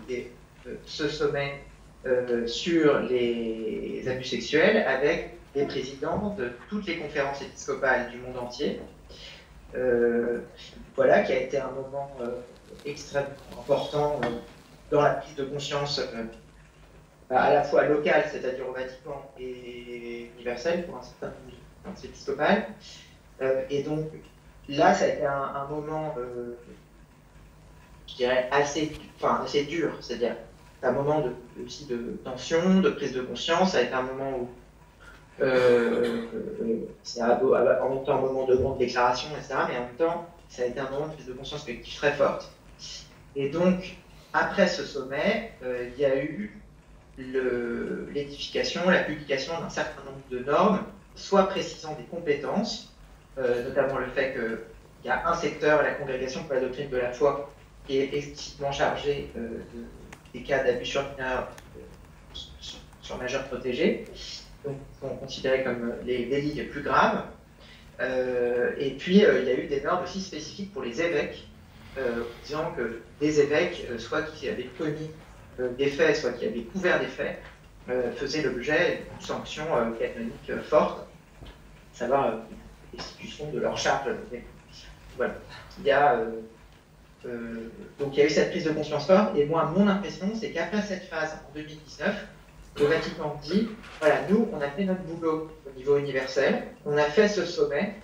Speaker 6: et euh, ce sommet sur les abus sexuels avec les présidents de toutes les conférences épiscopales du monde entier. voilà, qui a été un moment extrêmement important euh, dans la prise de conscience euh, à la fois local, c'est-à-dire au Vatican, et universel pour un certain nombre épiscopal. Euh, et donc là, ça a été un, moment, je dirais, assez, enfin, assez dur, c'est-à-dire un moment de, aussi de tension, de prise de conscience, ça a été un moment où en même temps un moment de grande déclaration, etc., mais en même temps, ça a été un moment de prise de conscience collective très forte. Et donc, après ce sommet, il y a eu l'édification, la publication d'un certain nombre de normes, soit précisant des compétences, euh, notamment le fait qu'il y a un secteur, la congrégation pour la doctrine de la foi, qui est explicitement chargé euh, des cas d'abus sur mineurs, euh, sur, majeurs protégés, donc considérés comme les délits les plus graves. et puis, il y a eu des normes aussi spécifiques pour les évêques, disant que des évêques, soit qui avaient commis des faits, soit qui avaient couvert des faits, faisaient l'objet d'une sanction canonique forte, à savoir restitution de leur charge. Voilà. Euh, euh, donc il y a eu cette prise de conscience forte, et moi, mon impression, c'est qu'après cette phase, en 2019, le Vatican dit, voilà, nous, on a fait notre boulot au niveau universel, on a fait ce sommet,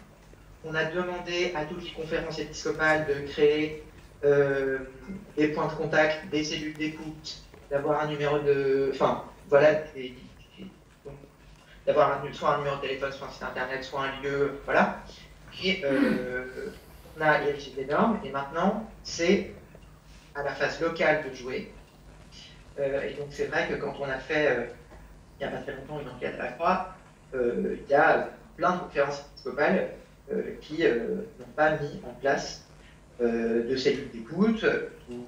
Speaker 6: on a demandé à toutes les conférences épiscopales de créer euh, des points de contact, des cellules d'écoute, d'avoir un numéro de... Enfin, voilà, d'avoir soit un numéro de téléphone, soit un site internet, soit un lieu, voilà. Et euh, on a érigé des normes, et maintenant, c'est à la phase locale de jouer. Euh, et donc, c'est vrai que quand on a fait, il n'y a pas très longtemps, une enquête à la croix, il y a plein de conférences épiscopales qui n'ont pas mis en place de cellules d'écoute, ou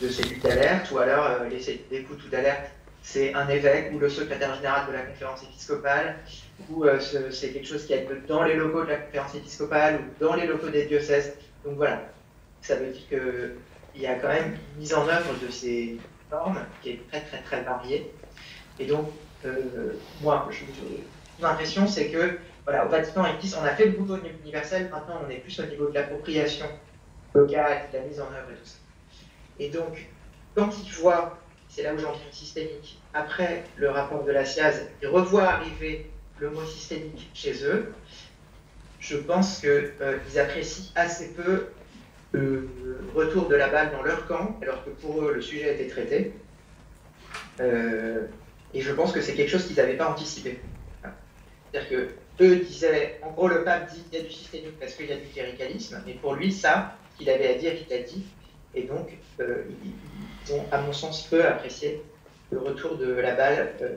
Speaker 6: de cellules d'alerte, ou alors les cellules d'écoute ou d'alerte c'est un évêque ou le secrétaire général de la conférence épiscopale, ou euh, c'est quelque chose qui est dans les locaux de la conférence épiscopale ou dans les locaux des diocèses. Donc voilà, ça veut dire qu'il y a quand même une mise en œuvre de ces normes qui est très très très variée. Et donc, euh, moi, mon impression, c'est que voilà, au Vatican on a fait le boulot universel, maintenant on est plus au niveau de l'appropriation locale, de la mise en œuvre et tout ça. Et donc, quand ils voient c'est là où j'en viens systémique, après le rapport de la SIAZ, ils revoient arriver le mot systémique chez eux, je pense qu'ils euh, apprécient assez peu le retour de la balle dans leur camp, alors que pour eux, le sujet a été traité. Euh, et je pense que c'est quelque chose qu'ils n'avaient pas anticipé. C'est-à-dire que eux disaient, en gros, le pape dit qu'il y a du systémique parce qu'il y a du cléricalisme, mais pour lui, ça, qu'il avait à dire, il l'a dit. Et donc, euh, ils ont, à mon sens, peu apprécié le retour de la balle euh,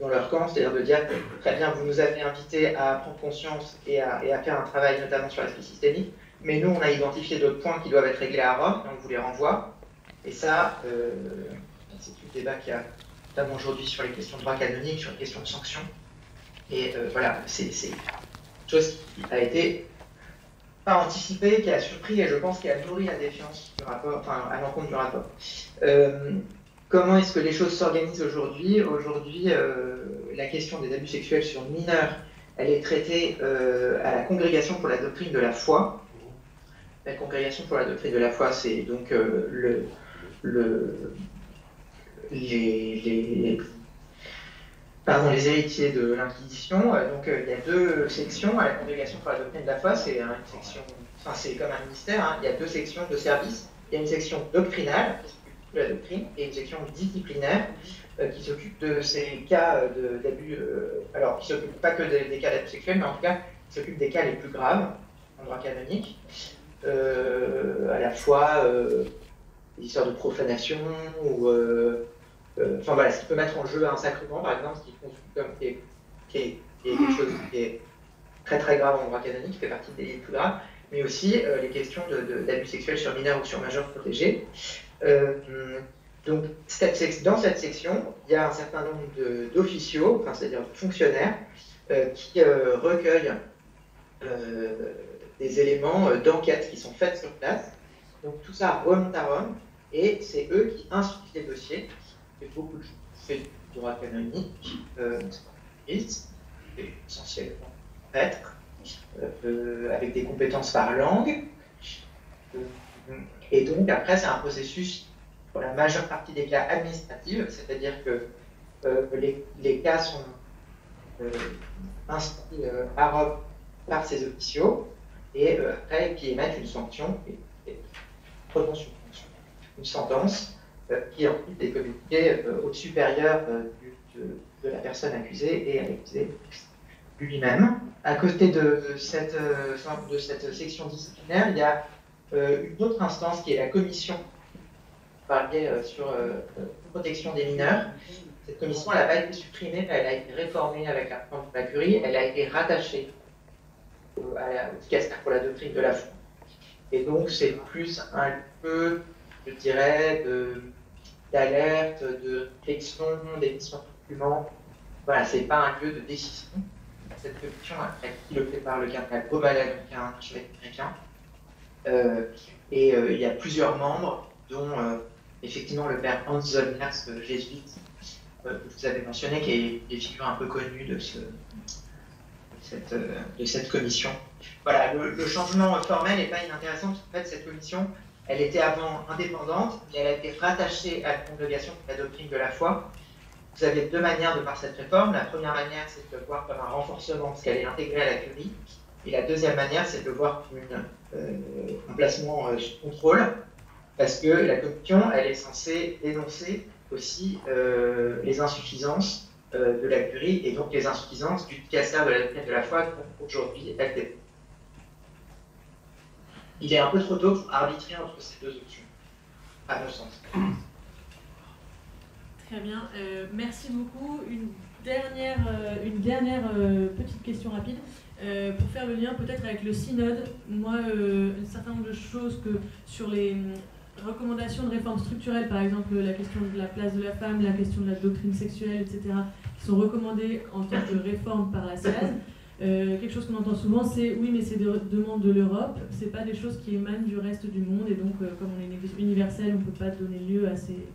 Speaker 6: dans leur camp, c'est-à-dire de dire très bien, vous nous avez invités à prendre conscience et à, faire un travail notamment sur l'aspect systémique, mais nous, on a identifié d'autres points qui doivent être réglés à Rome, et on vous les renvoie. Et ça, euh, c'est tout le débat qu'il y a notamment aujourd'hui sur les questions de droit canonique, sur les questions de sanctions. Et voilà, c'est une chose qui a été pas anticipé, qui a surpris et je pense qui a nourri la défiance du rapport, enfin à l'encontre du rapport. Euh, comment est-ce que les choses s'organisent aujourd'hui? Aujourd'hui, euh, la question des abus sexuels sur mineurs, elle est traitée euh, à la Congrégation pour la doctrine de la foi. La Congrégation pour la doctrine de la foi, c'est donc le, le, les pardon, les héritiers de l'Inquisition. Euh, donc euh, il y a deux sections à la Congrégation pour la doctrine de la foi. C'est une section, enfin c'est comme un ministère. Hein. il y a deux sections de services. Il y a une section doctrinale qui s'occupe de la doctrine et une section disciplinaire euh, qui s'occupe de ces cas d'abus. alors qui s'occupe pas que des, cas d'abus sexuels, mais en tout cas qui s'occupe des cas les plus graves en droit canonique. à la fois des histoires de profanation ou enfin voilà, ce qui peut mettre en jeu un sacrement, par exemple, est, qui, est, quelque chose qui est très très grave en droit canonique, qui fait partie des plus graves, mais aussi euh, les questions d'abus sexuels sur mineurs ou sur majeurs protégés. Euh, donc, dans cette section, il y a un certain nombre d'officiaux, c'est-à-dire de fonctionnaires, qui recueillent des éléments d'enquête qui sont faits sur place. Donc, tout ça remonte à Rome, et c'est eux qui instruisent les dossiers beaucoup de fait du droit canonique, euh, essentiellement être, euh, avec des compétences par langue. Euh, et donc après, c'est un processus pour la majeure partie des cas administratifs, c'est-à-dire que les, les, cas sont inscrits à Rome par ses officiaux et après qui émettent une sanction et, et une, sentence qui ensuite est communiquée au supérieur de, de, la personne accusée et à l'accusé lui-même. À côté de cette, de cette section disciplinaire, il y a une autre instance qui est la commission parlait sur protection des mineurs. Cette commission, elle n'a pas été supprimée, elle a été réformée avec la réforme de la curie, elle a été rattachée au, à la, pour la doctrine de la foi. Et donc, c'est plus un peu, je dirais, d'alerte, de, réflexion, d'émission de documents. Voilà, c'est pas un lieu de décision. Cette commission, qui le fait par le cardinal est un archevêque américain. Euh, et euh, il y a plusieurs membres, dont euh, effectivement le père Hans Zollners, jésuite, que vous avez mentionné, qui est des figures un peu connues de, ce, cette, de cette, commission. Voilà, le, changement formel n'est pas inintéressant, parce qu'en fait, cette commission, elle était avant indépendante, mais elle a été rattachée à la congrégation de la doctrine de la foi. Vous avez deux manières de voir cette réforme. La première manière, c'est de le voir comme un renforcement, parce qu'elle est intégrée à la curie. Et la deuxième manière, c'est de le voir comme euh, un placement euh, sous contrôle, parce que la commission, elle est censée dénoncer aussi euh, les insuffisances de la curie et donc les insuffisances du casseur de la doctrine de la foi aujourd'hui acté. Il est un peu trop tôt pour arbitrer entre ces deux options, à mon sens.
Speaker 5: Très bien, merci beaucoup. Une dernière, une dernière petite question rapide. Euh, pour faire le lien peut-être avec le synode, moi, euh, un certain nombre de choses que sur les euh, recommandations de réforme structurelle, par exemple la question de la place de la femme, la question de la doctrine sexuelle, etc., qui sont recommandées en tant que réforme par la SIAZ, quelque chose qu'on entend souvent, c'est oui, mais c'est des demandes de l'Europe, c'est pas des choses qui émanent du reste du monde, et donc, comme on est une église universelle, on ne peut pas donner lieu à ces,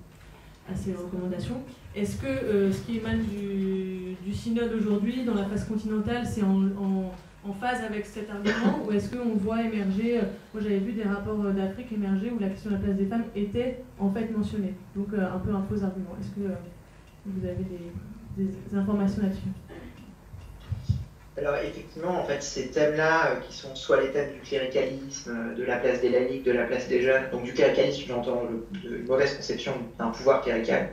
Speaker 5: à ces recommandations. Est-ce que euh, ce qui émane du, du synode aujourd'hui, dans la phase continentale, c'est en, en, phase avec cet argument ou est-ce qu'on voit émerger, euh, moi j'avais vu des rapports euh, d'Afrique émerger où la question de la place des femmes était en fait mentionnée, donc un peu un faux argument. Est-ce que vous avez des informations là-dessus?
Speaker 6: Alors effectivement, en fait, ces thèmes-là, qui sont soit les thèmes du cléricalisme, de la place des laïcs, de la place des jeunes, donc du cléricalisme, j'entends une mauvaise conception d'un pouvoir clérical,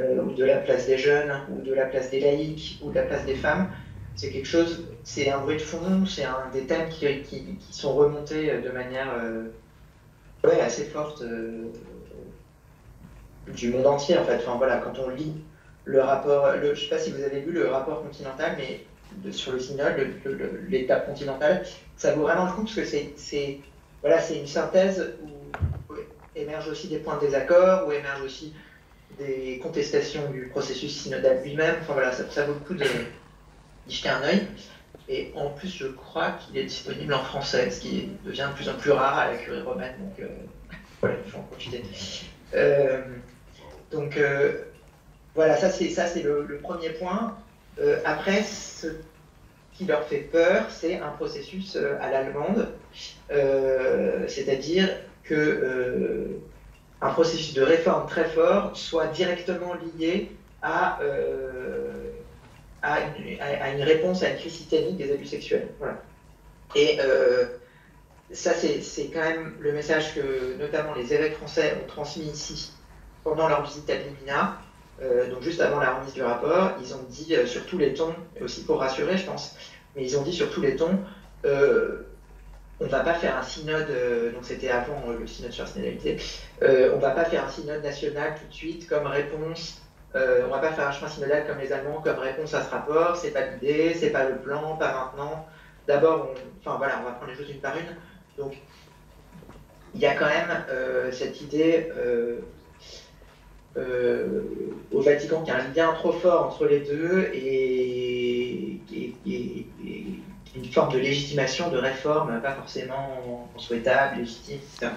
Speaker 6: euh, ou de la place des jeunes, ou de la place des laïcs, ou de la place des femmes, c'est quelque chose, c'est un bruit de fond, c'est un des thèmes qui, sont remontés de manière euh, assez forte euh, du monde entier en fait. Enfin voilà, quand on lit le rapport, je ne sais pas si vous avez lu le rapport continental, mais sur le synode, l'étape continentale, ça vaut vraiment le coup parce que c'est voilà, une synthèse où, émergent aussi des points de désaccord, où émergent aussi des contestations du processus synodal lui-même. Enfin voilà, ça, vaut le coup d'y jeter un œil. Et en plus, je crois qu'il est disponible en français, ce qui devient de plus en plus rare à la curie romaine. Donc euh, voilà, il faut en profiter. Euh, donc euh, voilà, ça c'est ça c'est le, le, premier point. après, ce qui leur fait peur, c'est un processus à l'allemande, c'est-à-dire que un processus de réforme très fort soit directement lié à, euh, à, une, réponse à une crise systémique des abus sexuels. Voilà. Et euh, ça, c'est quand même le message que notamment les évêques français ont transmis ici pendant leur visite à Limina. Euh, donc juste avant la remise du rapport, ils ont dit sur tous les tons, aussi pour rassurer, je pense, mais ils ont dit sur tous les tons, on ne va pas faire un synode, euh, donc c'était avant euh, le synode sur la synodalité, euh, on ne va pas faire un synode national tout de suite comme réponse, on ne va pas faire un chemin synodal comme les Allemands comme réponse à ce rapport, c'est pas l'idée, c'est pas le plan, pas maintenant. D'abord, enfin voilà, on va prendre les choses une par une. Donc, il y a quand même cette idée au Vatican qu'il y a un lien trop fort entre les deux et, et une forme de légitimation, de réforme, pas forcément souhaitable, légitime, etc.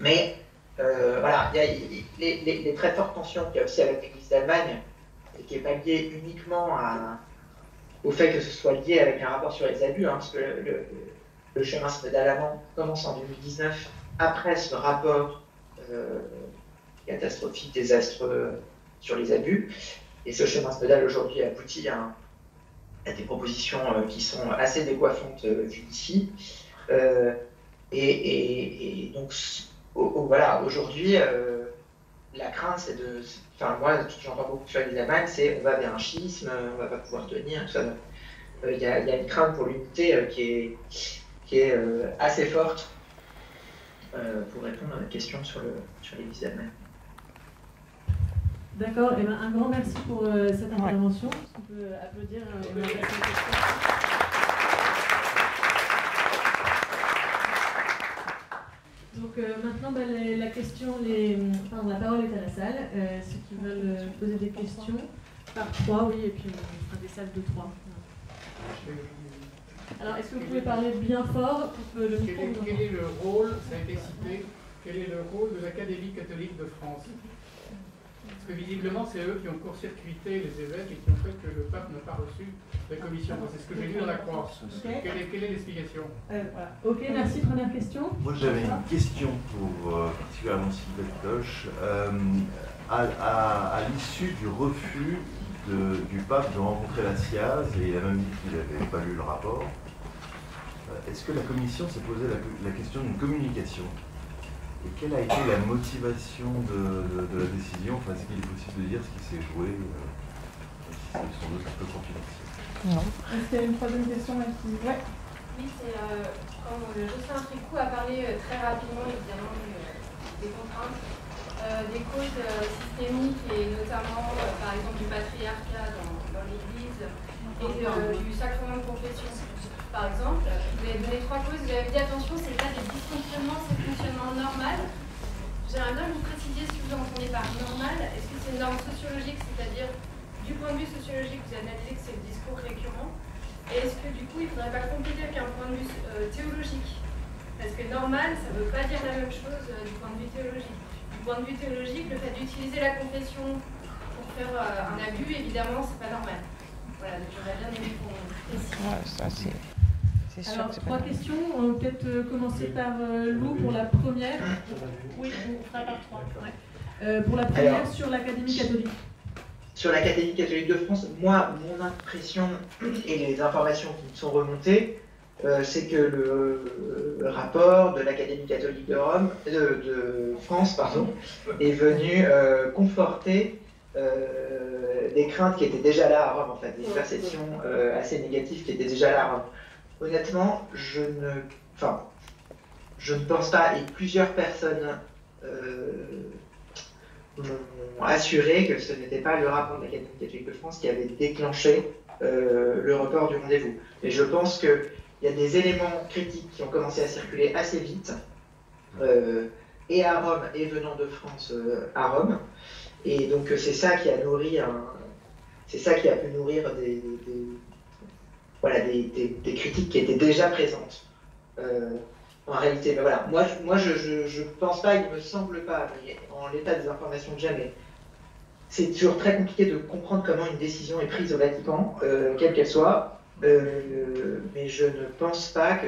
Speaker 6: Mais euh, voilà, il y a les, très fortes tensions qu'il y a aussi avec l'Église d'Allemagne, et qui n'est pas lié uniquement au fait que ce soit lié avec un rapport sur les abus, hein, parce que le, chemin synodal allemand commence en 2019, après ce rapport euh, catastrophique, désastreux sur les abus. Et ce chemin synodal aujourd'hui aboutit à, des propositions qui sont assez décoiffantes vu d'ici. Et, donc, voilà, aujourd'hui, la crainte, c'est de. Enfin, moi, j'entends beaucoup sur les c'est on va vers un schisme, on va pas pouvoir tenir, tout ça. Il y, a une crainte pour l'unité qui est, qui est assez forte pour répondre à la question sur, le, sur l'église allemandes.
Speaker 5: D'accord, et eh ben, un grand merci pour cette intervention. On peut applaudir. Donc euh, maintenant, bah, la question, les, la parole est à la salle. Euh, ceux qui veulent euh, poser des questions, par trois, oui, et puis on fera des salles de trois. Alors, est-ce que vous pouvez parler bien fort pour le
Speaker 7: micro quel, quel est le rôle, ça a été cité, quel est le rôle de l'Académie catholique de France? Que visiblement, c'est eux qui ont court-circuité les évêques et qui ont fait que le pape n'a pas reçu la commission. C'est ce que j'ai lu dans la croix. Quelle est l'explication?
Speaker 5: Euh, Ok, merci. Première question.
Speaker 8: Moi, j'avais une question pour euh, particulièrement Sylvain Toche. Euh, à, l'issue du refus du pape de rencontrer la SIAZ, et il a même dit qu'il n'avait pas lu le rapport, est-ce que la commission s'est posé la question d'une communication? Et quelle a été la motivation de, la décision Enfin, est-ce qu'il est possible de dire ce qui s'est joué euh, Ils sont un peu confidentiels.
Speaker 5: Non. Est-ce qu'il y a une troisième question
Speaker 9: Oui, c'est euh, quand euh, Jocelyn Tricou a parlé euh, très rapidement, évidemment, des contraintes, des causes systémiques et notamment, par exemple, du patriarcat dans, dans l'Église et du sacrement de confession par exemple, vous avez donné trois causes, vous avez dit attention, c'est là des dysfonctionnements, c'est fonctionnement normal. J'aimerais bien que vous précisiez ce que vous entendez par normal. Est-ce que c'est une norme sociologique, c'est-à-dire du point de vue sociologique, vous analysez que c'est le discours récurrent Et est-ce que du coup, il ne faudrait pas compléter avec un point de vue euh, théologique? Parce que normal, ça ne veut pas dire la même chose euh, du point de vue théologique. Du point de vue théologique, le fait d'utiliser la confession pour faire euh, un abus, évidemment, c'est pas normal. Voilà, donc j'aurais bien aimé qu'on précise.
Speaker 5: Alors, trois questions. On va peut-être euh, commencer par euh, Lou pour la première. Oui, on fera par trois. Euh, pour la première, sur l'Académie catholique.
Speaker 6: Sur l'Académie catholique de France, moi, mon impression et les informations qui me sont remontées, c'est que le, rapport de l'Académie catholique de Rome, de, France, pardon, est venu conforter des craintes qui étaient déjà là à Rome, en fait, des perceptions assez négatives qui étaient déjà là à Rome honnêtement, je ne, enfin, je ne pense pas, et plusieurs personnes euh, m'ont assuré que ce n'était pas le rapport de l'Académie catholique de France qui avait déclenché euh, le report du rendez-vous. Mais je pense qu'il y a des éléments critiques qui ont commencé à circuler assez vite, euh, et à Rome, et venant de France à Rome. Et donc c'est ça qui a nourri c'est ça qui a pu nourrir des voilà, des, critiques qui étaient déjà présentes. Euh, en réalité, mais voilà, moi, moi je ne pense pas, il me semble pas, en l'état des informations que jamais, c'est toujours très compliqué de comprendre comment une décision est prise au Vatican, euh, quelle qu'elle soit, euh, mais je ne pense pas que,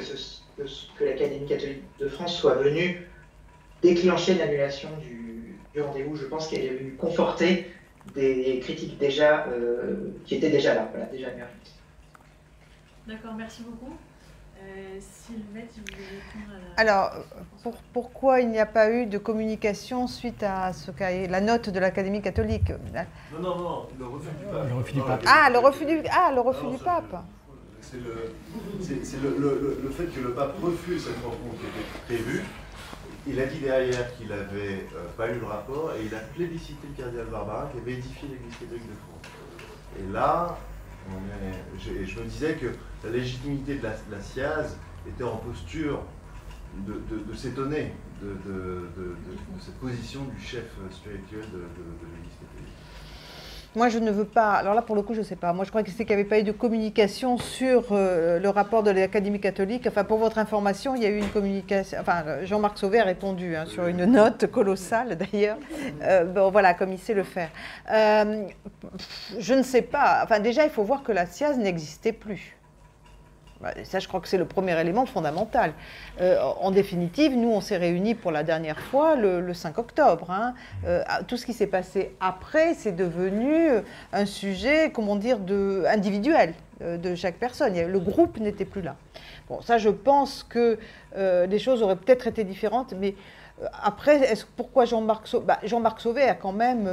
Speaker 6: l'Académie catholique de France soit venue déclencher l'annulation du, rendez-vous. Je pense qu'elle est venue conforter des critiques déjà, qui étaient déjà là, voilà, déjà mérites.
Speaker 5: D'accord, merci beaucoup. Euh, Sylvette, vous voulez répondre à
Speaker 4: la... Alors, pourquoi il n'y a pas eu de communication suite à ce la note de l'Académie catholique
Speaker 8: Non, non, non, le refus du pape.
Speaker 3: Le refus du pape.
Speaker 4: Ah, le refus du, ah, le refus du pape.
Speaker 8: C'est le, le, le, fait que le pape refuse cette rencontre qui était prévue. Il a dit derrière qu'il n'avait euh, pas eu le rapport et il a plébiscité le cardinal Barbara qui avait édifié l'Église catholique de France. Et là, je, je me disais que la légitimité de la, la SIAZ était en posture de, s'étonner de, cette position du chef spirituel de, l'Église.
Speaker 4: Moi, je ne veux pas. Alors là, pour le coup, je ne sais pas. Moi, je crois que c'est qu'il n'y avait pas eu de communication sur euh, le rapport de l'Académie catholique. Enfin, pour votre information, il y a eu une communication. Enfin, Jean-Marc Sauvé a répondu hein, sur une note colossale, d'ailleurs. Euh, bon, voilà, comme il sait le faire. Euh, je ne sais pas. Enfin, déjà, il faut voir que la SIAZ n'existait plus. Bah, ça, je crois que c'est le premier élément fondamental. Euh, en définitive, nous, on s'est réunis pour la dernière fois le, 5 octobre. Hein. Euh, tout ce qui s'est passé après, c'est devenu un sujet, comment dire, individuel de chaque personne. Le groupe n'était plus là. Bon, ça, je pense que les choses auraient peut-être été différentes, mais après, pourquoi Jean-Marc Sauvé bah, Jean-Marc Sauvé a quand même,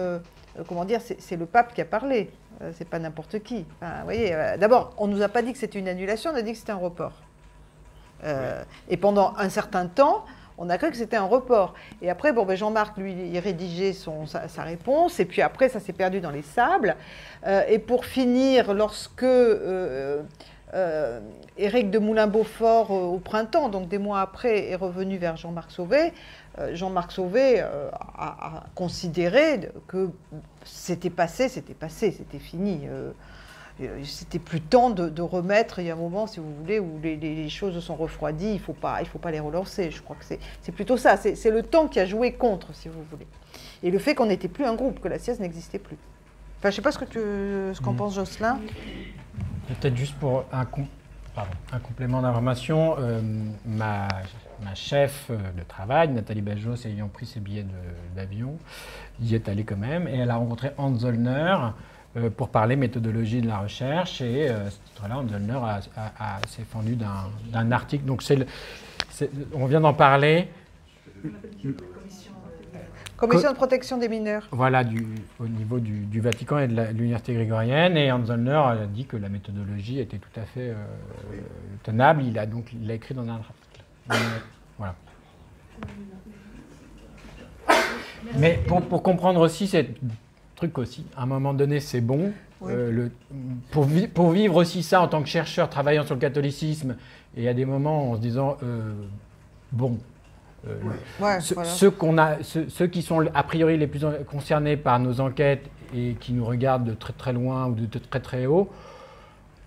Speaker 4: comment dire, c'est le pape qui a parlé. Euh, c'est pas n'importe qui. voyez, euh, d'abord, on nous a pas dit que c'était une annulation, on a dit que c'était un report. Euh, et pendant un certain temps, on a cru que c'était un report. Et après, bon, ben Jean-Marc, lui, il rédigeait son, sa, réponse, et puis après, ça s'est perdu dans les sables. et pour finir, lorsque Éric de Moulin-Beaufort, au printemps, donc des mois après, est revenu vers Jean-Marc Sauvé, Jean-Marc Sauvé a, considéré que c'était passé, c'était passé, c'était fini. Euh, euh, c'était plus temps de, remettre. Il y a un moment, si vous voulez, où les, choses sont refroidies. Il ne faut, pas, faut pas les relancer. Je crois que c'est plutôt ça. C'est le temps qui a joué contre, si vous voulez. Et le fait qu'on n'était plus un groupe, que la sieste n'existait plus. Enfin, je ne sais pas ce qu'en ce qu'en mm. pense Jocelyn.
Speaker 3: Peut-être juste pour un, un complément d'information, euh, ma, ma, chef de travail, Nathalie Bajos, ayant pris ses billets d'avion, y est allée quand même, et elle a rencontré Hans Zollner euh, pour parler méthodologie de la recherche, et euh, ce titre-là, Hans Zollner s'est fendu d'un article. Donc on vient d'en parler.
Speaker 4: Commission de protection des mineurs.
Speaker 3: Voilà, du, au niveau du, Vatican et de l'Université grégorienne. Et Hans Zollner a dit que la méthodologie était tout à fait euh, tenable. Il a donc il écrit dans un article. Voilà. Mais pour, pour, comprendre aussi ce truc aussi, à un moment donné, c'est bon. Euh, le, pour, pour, vivre aussi ça en tant que chercheur travaillant sur le catholicisme, et à des moments en se disant, euh, bon, euh, ceux, qu'on a, ceux, qui sont a priori les plus concernés par nos enquêtes et qui nous regardent de très très loin ou de, très très haut,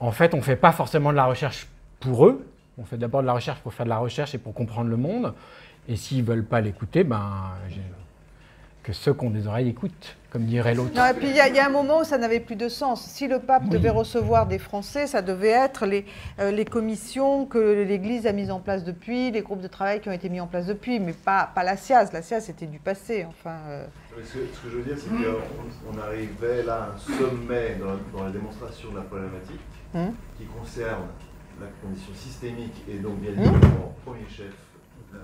Speaker 3: en fait, on ne fait pas forcément de la recherche pour eux. On fait d'abord de la recherche pour faire de la recherche et pour comprendre le monde. Et s'ils ne veulent pas l'écouter, ben, que ceux qui ont des oreilles écoutent, comme dirait l'autre.
Speaker 4: et puis il y, a un moment où ça n'avait plus de sens. Si le pape devait recevoir des Français, ça devait être les, euh, les commissions que l'Église a mises en place depuis, les groupes de travail qui ont été mis en place depuis, mais pas, pas la SIAZ. La SIAZ, c'était du passé. Enfin,
Speaker 8: euh. ce, que, je veux dire, c'est qu'on arrivait là à un sommet dans, la démonstration de la problématique hum. qui concerne la condition systémique et donc bien hum. évidemment, premier chef,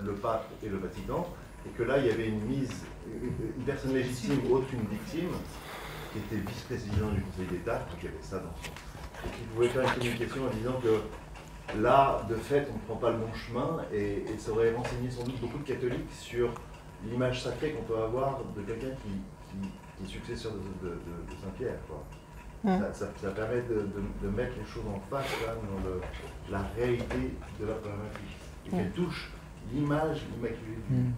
Speaker 8: le pape et le Vatican et que là, il y avait une mise, une personne légitime autre qu'une victime, qui était vice-président du Conseil d'État, qui avait ça dans son. Et qui pouvait faire une communication en disant que là, de fait, on ne prend pas le bon chemin, et, ça aurait renseigné sans doute beaucoup de catholiques sur l'image sacrée qu'on peut avoir de quelqu'un qui, qui, est successeur de, Saint-Pierre. Ça, permet de, mettre les choses en face dans la réalité de la problématique. Et qu'elle touche l'image immaculée du, mm.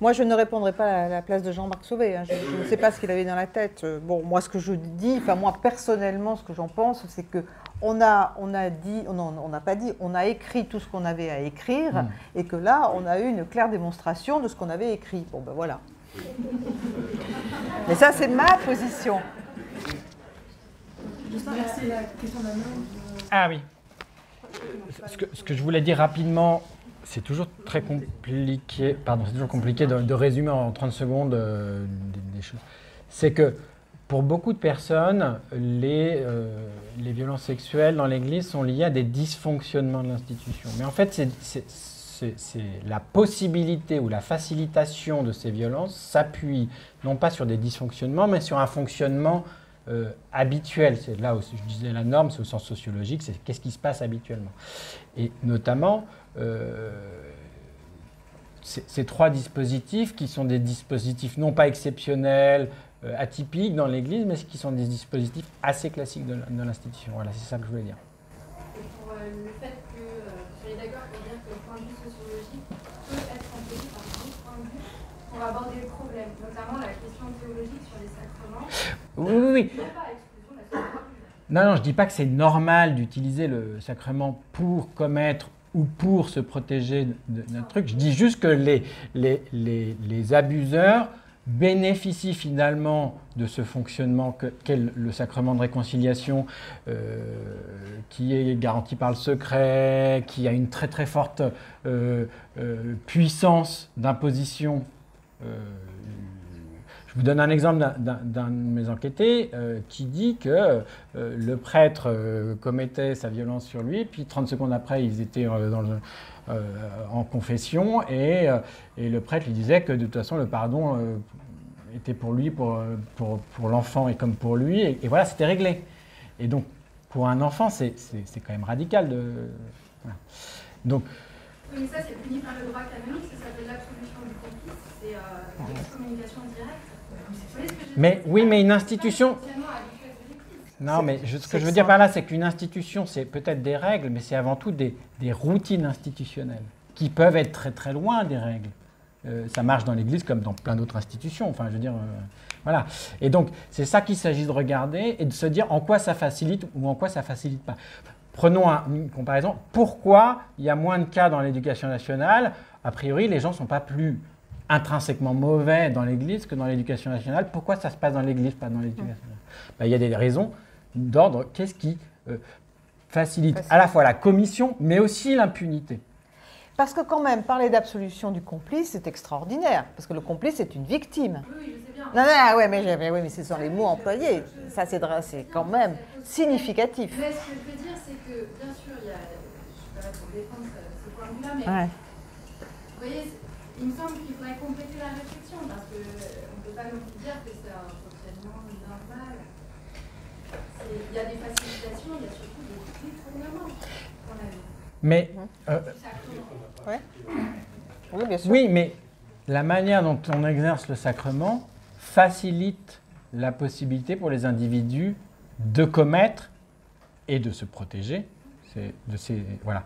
Speaker 4: Moi, je ne répondrai pas à la place de Jean-Marc Sauvé. Hein. Je, ne sais pas ce qu'il avait dans la tête. Euh, bon, moi, ce que je dis, enfin moi personnellement, ce que j'en pense, c'est que on a, on a dit, on n'a pas dit, on a écrit tout ce qu'on avait à écrire, mm. et que là, on a eu une claire démonstration de ce qu'on avait écrit. Bon, ben voilà. Mais ça, c'est ma position.
Speaker 3: Ah oui. Ce que, ce que je voulais dire rapidement, c'est toujours très compliqué, pardon, c'est toujours compliqué de, résumer en 30 secondes euh, des, choses. C'est que pour beaucoup de personnes, les, euh, les violences sexuelles dans l'Église sont liées à des dysfonctionnements de l'institution. Mais en fait, c'est la possibilité ou la facilitation de ces violences s'appuie non pas sur des dysfonctionnements, mais sur un fonctionnement euh, habituel. C'est là où je disais la norme, c'est au sens sociologique, c'est qu'est-ce qui se passe habituellement. Et notamment, euh, ces trois dispositifs qui sont des dispositifs non pas exceptionnels, euh, atypiques dans l'Église, mais qui sont des dispositifs assez classiques de, l'institution. Voilà, c'est ça que je voulais dire.
Speaker 9: Et pour le fait que vous soyez d'accord pour dire que le point de vue sociologique peut être employé par d'autres points de vue pour aborder le problème, notamment la question théologique sur les sacrements.
Speaker 3: Oui, oui, oui. Non, non, je ne dis pas que c'est normal d'utiliser le sacrement pour commettre ou pour se protéger de, notre truc. Je dis juste que les, les, les, abuseurs bénéficie finalement de ce fonctionnement qu'est le sacrement de réconciliation, euh, qui est garanti par le secret, qui a une très très forte euh, euh, puissance d'imposition. Je vous donne un exemple d'un de mes enquêtés qui dit que le prêtre commettait sa violence sur lui, puis 30 secondes après, ils étaient en confession et, le prêtre lui disait que de toute façon le pardon était pour lui, pour, l'enfant et comme pour lui, et, voilà, c'était réglé. Et donc, pour un enfant, c'est quand même radical. Donc.
Speaker 9: Oui, mais ça, c'est puni par le droit canonique, ça s'appelle l'absolution du complice, c'est euh, l'excommunication directe.
Speaker 3: Mais oui, mais une institution. Non, mais ce que je veux dire par là, c'est qu'une institution, c'est peut-être des règles, mais c'est avant tout des, des routines institutionnelles qui peuvent être très très loin des règles. Euh, ça marche dans l'Église comme dans plein d'autres institutions. Enfin, je veux dire, euh, voilà. Et donc, c'est ça qu'il s'agit de regarder et de se dire en quoi ça facilite ou en quoi ça facilite pas. Prenons une comparaison. Pourquoi il y a moins de cas dans l'éducation nationale? A priori, les gens ne sont pas plus intrinsèquement mauvais dans l'Église que dans l'éducation nationale. Pourquoi ça se passe dans l'Église, pas dans l'éducation nationale? Ben, Il y a des raisons d'ordre. Qu'est-ce qui euh, facilite à la fois la commission, mais aussi l'impunité?
Speaker 4: Parce que quand même, parler d'absolution du complice, c'est extraordinaire, parce que le complice est une victime.
Speaker 9: Oui, je sais bien.
Speaker 4: Non, non, ah ouais, mais, mais, mais ce sont les mots employés. Ça, c'est quand même significatif.
Speaker 9: Mais ce que je veux dire, c'est que, bien sûr, il y a, je ne suis pas là pour défendre ce, point de vue-là, mais vous voyez, il me semble qu'il faudrait compléter la réflexion, parce qu'on ne peut pas nous dire que c'est un fonctionnement normal. Il y a des facilitations, il y a surtout des détournements qu'on a vu.
Speaker 3: Mais euh, oui, mais la manière dont on exerce le sacrement facilite la possibilité pour les individus de commettre et de se protéger. De ces, voilà.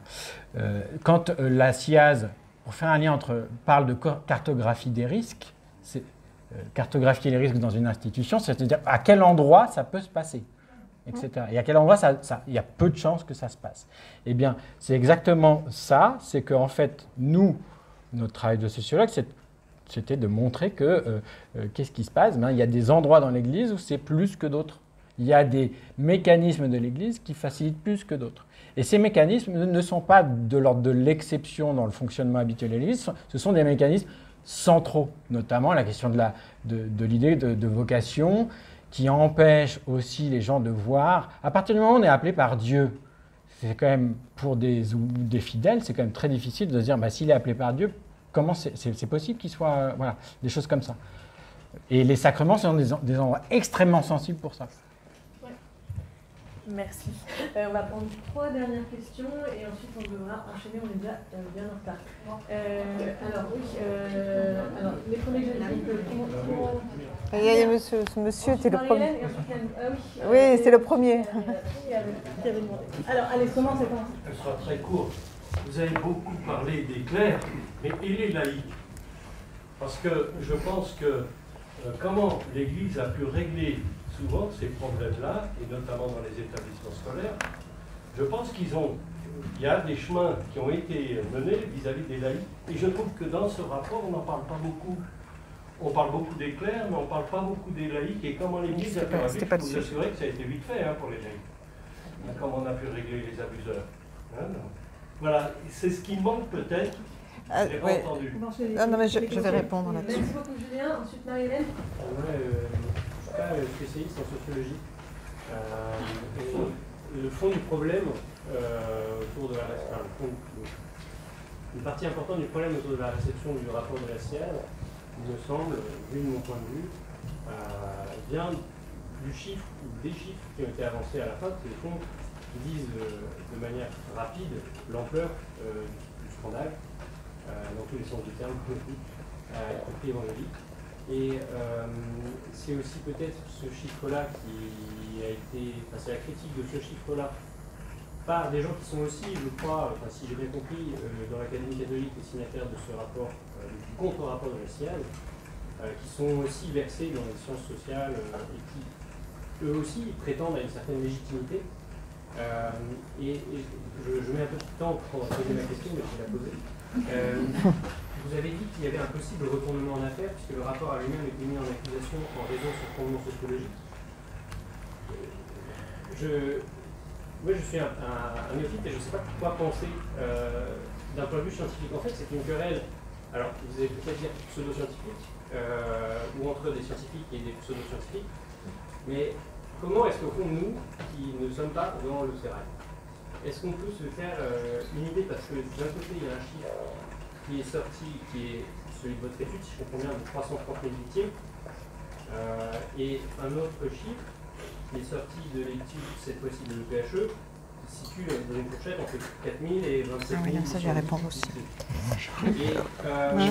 Speaker 3: Euh, quand euh, la SIAZ, pour faire un lien entre, parle de cartographie des risques, c'est euh, cartographier les risques dans une institution, c'est-à-dire à quel endroit ça peut se passer etc. Et à quel endroit ça, il y a peu de chances que ça se passe. Eh bien, c'est exactement ça, c'est qu'en fait, nous, notre travail de sociologue, c'était de montrer que euh, euh, qu'est-ce qui se passe? Ben, Il y a des endroits dans l'Église où c'est plus que d'autres. Il y a des mécanismes de l'Église qui facilitent plus que d'autres. Et ces mécanismes ne sont pas de l'ordre de l'exception dans le fonctionnement habituel de l'Église, ce sont des mécanismes centraux, notamment la question de l'idée de, vocation, qui empêche aussi les gens de voir. À partir du moment où on est appelé par Dieu, c'est quand même pour des, des fidèles, c'est quand même très difficile de se dire, bah, s'il est appelé par Dieu, comment c'est possible qu'il soit, euh, voilà, des choses comme ça. Et les sacrements sont des, des endroits extrêmement sensibles pour ça.
Speaker 5: Merci. Euh, on va prendre trois dernières questions et ensuite on devra enchaîner, on est déjà euh, bien en retard. alors oui, alors, les premiers que
Speaker 4: il y a monsieur, ce monsieur, c'était le premier. oui, c'est le premier.
Speaker 5: Alors, allez, commencez.
Speaker 10: Elle sera très courte. Vous avez beaucoup parlé des clercs, mais et les laïcs Parce que je pense que euh, comment l'Église a pu régler souvent ces problèmes-là, et notamment dans les établissements scolaires, je pense qu'ils ont, il y a des chemins qui ont été menés vis-à-vis -vis des laïcs, et je trouve que dans ce rapport, on n'en parle pas beaucoup on parle beaucoup des clercs, mais on ne parle pas beaucoup des laïcs. Et comment l'Église a pu régler, je peux vous assurer que ça a été vite fait hein, pour les laïcs. Comment on a pu régler les abuseurs. Hein, voilà, c'est ce qui manque peut-être.
Speaker 4: Ah, pas entendu. Non, non, mais je, vais répondre là-dessus.
Speaker 5: Merci beaucoup Julien. Ensuite Marie-Hélène.
Speaker 11: Ouais, euh, suis pas spécialiste en sociologie. Euh, le fond du problème euh, autour de la une partie importante du problème autour de la réception du rapport de la CIAL, il me semble, vu de mon point de vue, euh, vient du chiffre ou des chiffres qui ont été avancés à la fin, qui disent de manière rapide l'ampleur du scandale, dans tous les sens du terme, y compris évangélique. Et c'est aussi peut-être ce chiffre-là qui a été, enfin c'est la critique de ce chiffre-là par des gens qui sont aussi, je crois, enfin, si j'ai bien compris, dans l'Académie catholique et signataires de ce rapport contre-rapport de la CIAL, euh, qui sont aussi versés dans les sciences sociales euh, et qui, eux aussi, prétendent à une certaine légitimité. Euh, et, je, mets un peu de temps pour poser ma question, mais je vais la poser. Vous avez dit qu'il y avait un possible retournement en affaires, puisque le rapport à lui-même était mis en accusation en raison de son fondement sociologique. Je, moi, je suis un, un, néophyte et je ne sais pas quoi penser euh, d'un point de vue scientifique. En fait, c'est une querelle, alors vous allez peut-être dire pseudo-scientifique, euh, ou entre des scientifiques et des pseudo-scientifiques, mais comment est-ce qu'au fond, nous, qui ne sommes pas dans le sérail, est-ce qu'on peut se faire euh, une idée? Parce que d'un côté, il y a un chiffre qui est sorti, qui est celui de votre étude, si je comprends bien, de 330 000 victimes, et un autre chiffre qui est sorti de l'étude, cette fois-ci de l'EPHE, qui situe dans une fourchette entre 4 000 et 27 000. Ah oui,
Speaker 4: ça, je vais répondre aussi.
Speaker 11: Et, euh,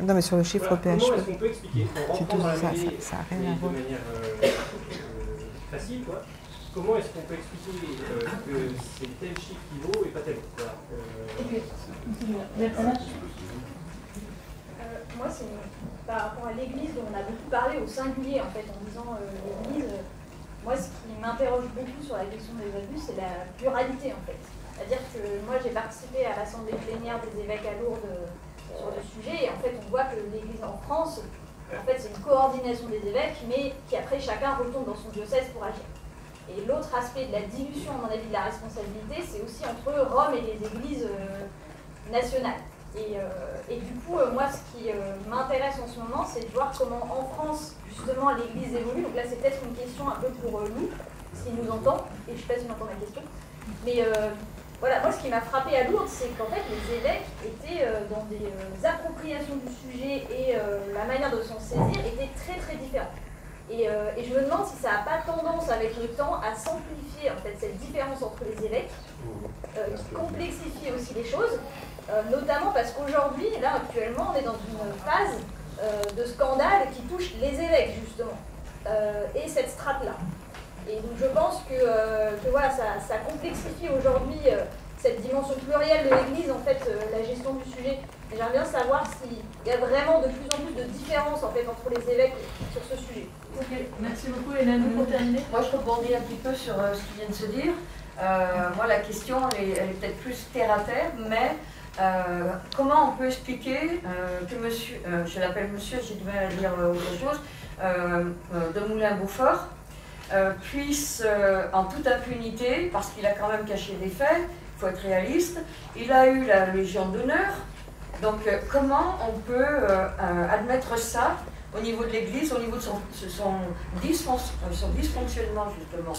Speaker 4: Non, mais sur le chiffre
Speaker 11: voilà,
Speaker 4: EPHE.
Speaker 11: Comment est-ce qu'on peut expliquer En rentrant dans la
Speaker 4: ça, ça, ça a rien
Speaker 11: mais
Speaker 4: à voir.
Speaker 11: de manière euh, euh, facile, quoi. Comment est-ce qu'on peut expliquer euh, que c'est tel chiffre qui vaut et pas tel autre voilà.
Speaker 5: Merci.
Speaker 9: Euh, moi, c'est par rapport à l'Église dont on a beaucoup parlé au singulier, en fait, en disant euh, l'Église. euh, moi, ce qui m'interroge beaucoup sur la question des abus, c'est la pluralité, en fait. C'est-à-dire que moi, j'ai participé à l'assemblée plénière des évêques à Lourdes euh, sur le sujet, et en fait, on voit que l'Église en France, en fait, c'est une coordination des évêques, mais qui après, chacun retombe dans son diocèse pour agir. Et l'autre aspect de la dilution, à mon avis, de la responsabilité, c'est aussi entre Rome et les églises euh, nationales. Et, euh, et du coup, euh, moi, ce qui m'intéresse en ce moment, c'est de voir comment en France, justement, l'Église évolue. Donc là, c'est peut-être une question un peu pour nous, s'il nous entend, et je ne sais pas entend ma question. Mais voilà, moi, ce qui m'a frappé à Lourdes, c'est qu'en fait, les évêques étaient dans des appropriations du sujet et la manière de s'en saisir était très, très différente. Et, euh, et je me demande si ça n'a pas tendance avec le temps à s'amplifier en fait cette différence entre les évêques, euh, qui complexifie aussi les choses, euh, notamment parce qu'aujourd'hui, là actuellement, on est dans une phase de scandale qui touche les évêques justement, et cette strate-là. Et donc je pense que, que voilà, ça, ça complexifie aujourd'hui cette dimension plurielle de l'Église, en fait, la gestion du sujet. Et J'aimerais bien savoir s'il y a vraiment de plus en plus de différences en fait, entre les évêques sur ce sujet.
Speaker 5: Ok, merci beaucoup Hélène. Pour terminer
Speaker 12: Moi, je rebondis un petit peu sur euh, ce qui vient de se dire. Euh, moi, la question, elle est, peut-être plus terre à terre, mais euh, comment on peut expliquer que monsieur, je l'appelle monsieur, j'ai du à dire autre chose, de Moulin-Beaufort, puisse, en toute impunité, parce qu'il a quand même caché des faits, il faut être réaliste, il a eu la Légion d'honneur. Donc, comment on peut admettre ça au niveau de l'Église, au niveau de son, son, euh, son dysfonctionnement, justement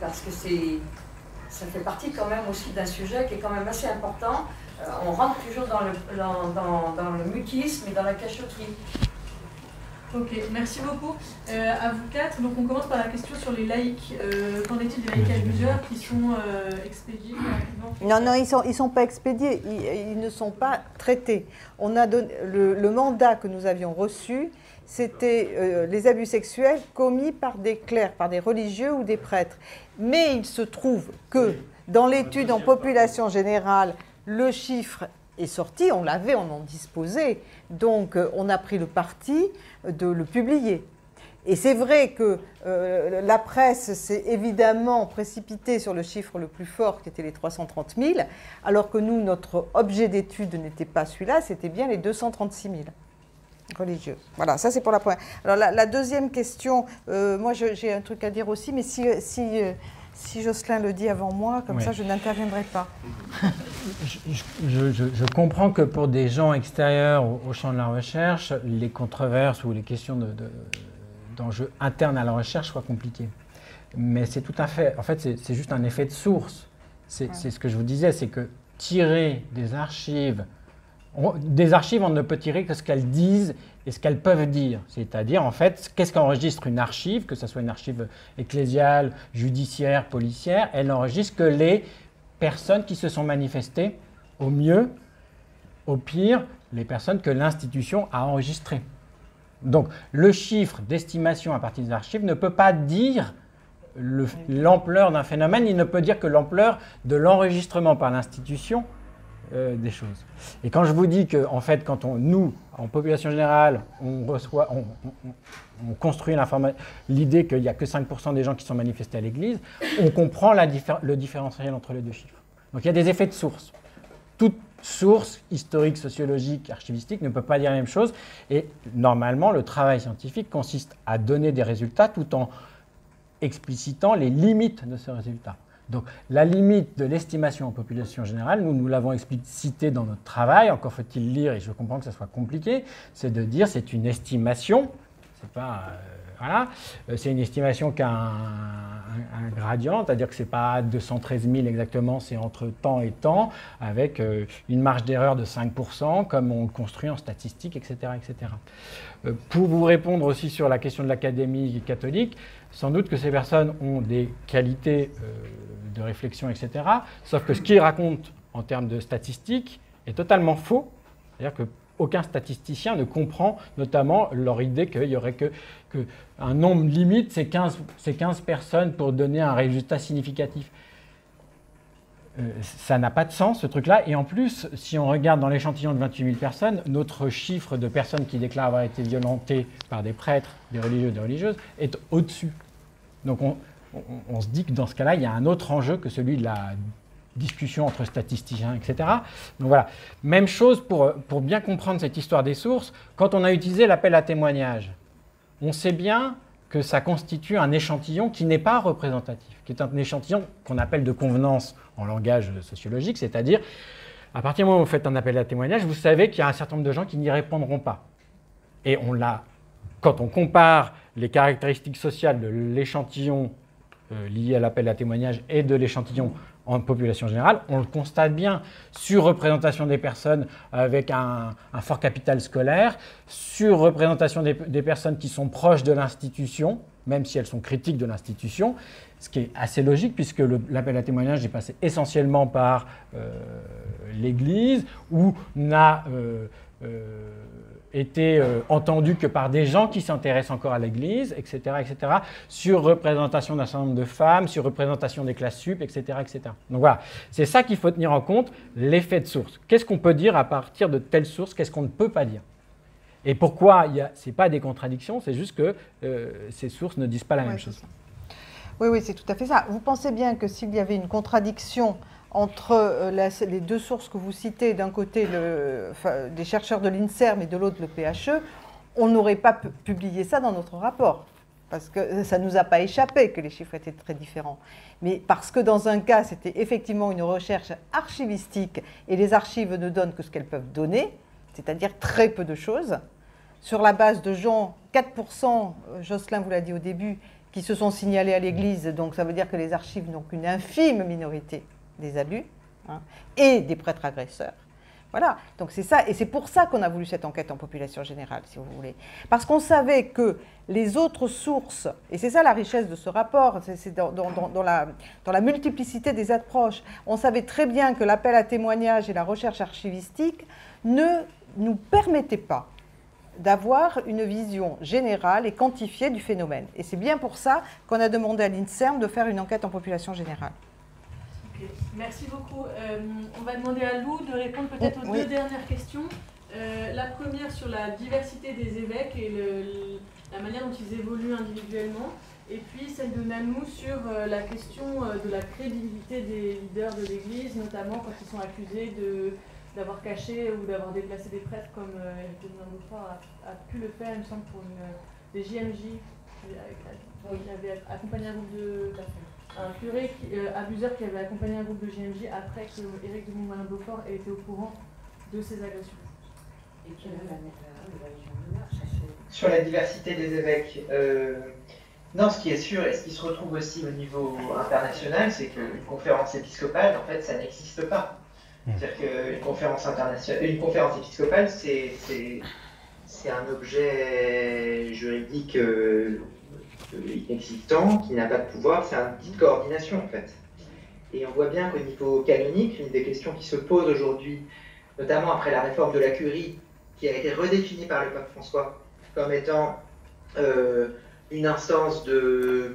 Speaker 12: Parce que ça fait partie quand même aussi d'un sujet qui est quand même assez important. Euh, on rentre toujours dans le, dans- dans le mutisme et dans la cachotterie.
Speaker 5: Ok, merci beaucoup. Euh, à vous quatre, donc on commence par la question sur les laïcs. Euh, Qu'en est-il des laïcs abuseurs qui sont euh, expédiés
Speaker 4: Non, non, ils ne sont, ils sont pas expédiés, ils, ils ne sont pas traités. On a donné, le, le mandat que nous avions reçu, c'était euh, les abus sexuels commis par des clercs, par des religieux ou des prêtres. Mais il se trouve que dans l'étude en population générale, le chiffre est sorti, on l'avait, on en disposait. Donc euh, on a pris le parti de le publier. Et c'est vrai que euh, la presse s'est évidemment précipitée sur le chiffre le plus fort, qui était les 330 000, alors que nous, notre objet d'étude n'était pas celui-là, c'était bien les 236 000 religieux. Voilà, ça c'est pour la première. Alors la, deuxième question, euh, moi j'ai un truc à dire aussi, mais si, si Jocelyn le dit avant moi, comme ça je n'interviendrai pas.
Speaker 3: Je, je- je- je comprends que pour des gens extérieurs au, au champ de la recherche, les controverses ou les questions de- de- d'enjeux internes à la recherche soient compliquées. Mais c'est tout à fait, en fait, c'est juste un effet de source. C'est ce que je vous disais, c'est que tirer des archives, on- des archives, on ne peut tirer que ce qu'elles disent et ce qu'elles peuvent dire. C'est-à-dire, en fait, qu'est-ce qu'enregistre une archive, que ce soit une archive ecclésiale, judiciaire, policière, elle n'enregistre que les personnes qui se sont manifestées au mieux, au pire, les personnes que l'institution a enregistrées. Donc le chiffre d'estimation à partir des archives ne peut pas dire le- l'ampleur d'un phénomène, il ne peut dire que l'ampleur de l'enregistrement par l'institution euh, des choses. Et quand je vous dis que, en fait, quand on, nous, en population générale, on construit l'idée qu'il n'y a que 5% des gens qui sont manifestés à l'Église, on comprend le différentiel entre les deux chiffres. Donc il y a des effets de source. Tout source historique, sociologique, archivistique ne peut pas dire la même chose. Et normalement, le travail scientifique consiste à donner des résultats tout en explicitant les limites de ce résultat. Donc la limite de l'estimation en population générale, nous, nous l'avons explicité dans notre travail, encore faut-il lire, et je comprends que ce soit compliqué, c'est de dire c'est une estimation, c'est pas... Euh, voilà, euh, c'est une estimation qui a un, gradient, c'est-à-dire que ce n'est pas 213 000 exactement, c'est entre temps et temps, avec euh, une marge d'erreur de 5%, comme on le construit en statistique, etc. etc. Pour vous répondre aussi sur la question de l'académie catholique, sans doute que ces personnes ont des qualités de réflexion, etc. Sauf que ce qu'ils racontent en termes de statistiques est totalement faux. C'est-à-dire qu'aucun statisticien ne comprend notamment leur idée qu'il y aurait que, un nombre limite, c'est 15, 15 personnes pour donner un résultat significatif. Euh, ça n'a pas de sens, ce truc-là. Et en plus, si on regarde dans l'échantillon de 28 000 personnes, notre chiffre de personnes qui déclarent avoir été violentées par des prêtres, des religieux, des religieuses, est au-dessus. Donc on, on, se dit que dans ce cas-là, il y a un autre enjeu que celui de la discussion entre statisticiens, etc. Donc voilà. Même chose pour, pour bien comprendre cette histoire des sources. Quand on a utilisé l'appel à témoignage, on sait bien que ça constitue un échantillon qui n'est pas représentatif, qui est un échantillon qu'on appelle de convenance en langage sociologique, c'est-à-dire à partir du moment où vous faites un appel à témoignage, vous savez qu'il y a un certain nombre de gens qui n'y répondront pas. Et on l'a, quand on compare les caractéristiques sociales de l'échantillon euh, lié à l'appel à témoignage et de l'échantillon en population générale, on le constate bien. Surreprésentation des personnes avec un, fort capital scolaire, surreprésentation des, des personnes qui sont proches de l'institution, même si elles sont critiques de l'institution, ce qui est assez logique puisque l'appel à témoignage est passé essentiellement par euh, l'Église, où n'a euh, été euh, entendu que par des gens qui s'intéressent encore à l'Église, etc., etc., sur représentation d'un certain nombre de femmes, sur représentation des classes sup, etc., etc. Donc voilà, c'est ça qu'il faut tenir en compte, l'effet de source. Qu'est-ce qu'on peut dire à partir de telle source Qu'est-ce qu'on ne peut pas dire? Et pourquoi ce n'est pas des contradictions, c'est juste que euh, ces sources ne disent pas la même chose.
Speaker 4: Oui, oui, c'est tout à fait ça. Vous pensez bien que s'il y avait une contradiction entre euh, les deux sources que vous citez, d'un côté des chercheurs de l'INSERM et de l'autre le PHE, on n'aurait pas publié ça dans notre rapport. Parce que ça ne nous a pas échappé que les chiffres étaient très différents. Mais parce que dans un cas, c'était effectivement une recherche archivistique et les archives ne donnent que ce qu'elles peuvent donner, c'est-à-dire très peu de choses. Sur la base de gens, 4%, Jocelyn vous l'a dit au début, qui se sont signalés à l'Église, donc ça veut dire que les archives n'ont qu'une infime minorité des abus hein, et des prêtres agresseurs. Voilà, donc c'est ça, et c'est pour ça qu'on a voulu cette enquête en population générale, si vous voulez. Parce qu'on savait que les autres sources, et c'est ça la richesse de ce rapport, c'est dans, la, dans, la, multiplicité des approches, on savait très bien que l'appel à témoignage et la recherche archivistique ne nous permettaient pas d'avoir une vision générale et quantifiée du phénomène. Et c'est bien pour ça qu'on a demandé à l'INSERM de faire une enquête en population générale.
Speaker 5: Merci beaucoup. Euh, on va demander à Lou de répondre peut-être aux deux dernières questions. Euh, la première sur la diversité des évêques et la manière dont ils évoluent individuellement. Et puis celle de Nanou sur euh, la question de la crédibilité des leaders de l'Église, notamment quand ils sont accusés d'avoir caché ou d'avoir déplacé des prêtres comme Eric de a, a, pu le faire, il me semble, pour des JMJ qui avait accompagné un groupe de un curé qui, euh, abuseur qui avait accompagné un groupe de GMJ après que Éric de Montmalin-Beaufort ait été au courant de ces agressions. Et qui
Speaker 6: Sur la diversité des évêques, euh, non, ce qui est sûr et ce qui se retrouve aussi au niveau international, c'est qu'une conférence épiscopale, en fait, ça n'existe pas. C'est-à-dire qu'une conférence internationale, une conférence épiscopale, c'est un objet juridique euh, inexistant, qui n'a pas de pouvoir, c'est un outil de coordination en fait. Et on voit bien qu'au niveau canonique, une des questions qui se pose aujourd'hui, notamment après la réforme de la curie, qui a été redéfinie par le pape François comme étant euh, une instance de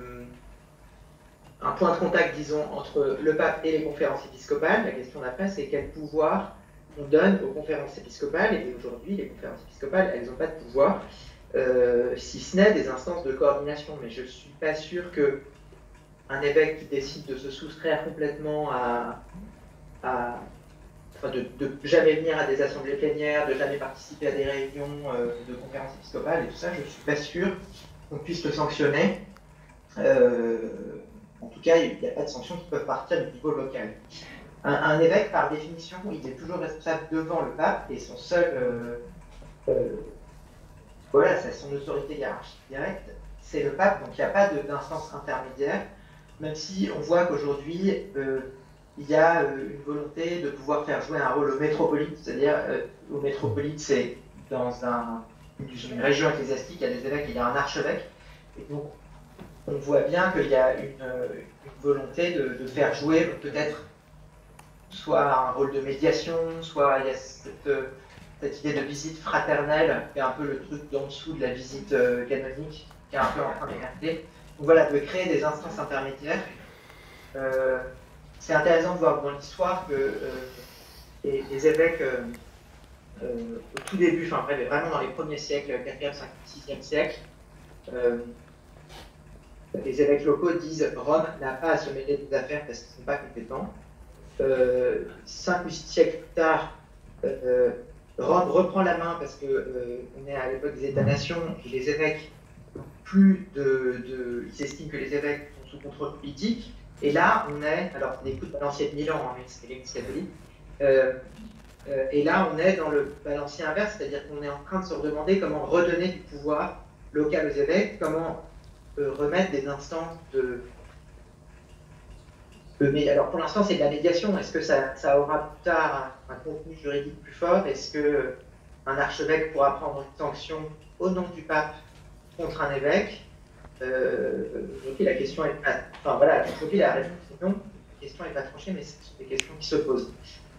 Speaker 6: un point de contact, disons, entre le pape et les conférences épiscopales. La question d'après, c'est quel pouvoir on donne aux conférences épiscopales. Et aujourd'hui, les conférences épiscopales, elles n'ont pas de pouvoir. Euh, si ce n'est des instances de coordination. Mais je ne suis pas sûr que un évêque qui décide de se soustraire complètement à, de, de, jamais venir à des assemblées plénières, de jamais participer à des réunions euh, de conférences épiscopales et tout ça, je ne suis pas sûr qu'on puisse le sanctionner. Euh, en tout cas, il n'y a pas de sanctions qui peuvent partir du niveau local. Un, évêque, par définition, il est toujours responsable devant le pape et son seul. Euh, voilà, c'est son autorité hiérarchique directe, c'est le pape, donc il n'y a pas d'instance intermédiaire, même si on voit qu'aujourd'hui, il y a euh, une volonté de pouvoir faire jouer un rôle au métropolite, c'est-à-dire euh, au métropolite, c'est dans une région ecclésiastique, il y a des évêques, il y a un archevêque, et donc on voit bien qu'il y a une, volonté de, faire jouer peut-être soit un rôle de médiation, soit il y a cette, idée de visite fraternelle, qui est un peu le truc d'en dessous de la visite euh, canonique, qui est un peu en train d'émerger. Donc voilà, de créer des instances intermédiaires c'est intéressant de voir dans l'histoire que euh, les, évêques, euh, euh, au tout début, enfin vraiment dans les premiers siècles, 4e, 5e, 6e siècle, les évêques locaux disent Rome n'a pas à se mêler des affaires parce qu'ils ne sont pas compétents. cinq ou six siècles plus tard, Reprend la main parce qu'on est à l'époque des États-nations et les évêques plus de, Ils estiment que les évêques sont sous contrôle politique et là, on est, alors des coups de balancier de Milan, hein, l'église catholique, euh, euh, et là, on est dans le balancier inverse, c'est-à-dire qu'on est en train de se redemander comment redonner du pouvoir local aux évêques, comment euh, remettre des instances de, alors pour l'instant, c'est de la médiation. Est-ce que ça, aura plus tard un, contenu juridique plus fort Est-ce que un archevêque pourra prendre une sanction au nom du pape contre un évêque euh, la question est pas. Enfin voilà, la réponse est non. La question n'est pas tranchée, mais ce sont des questions qui se posent.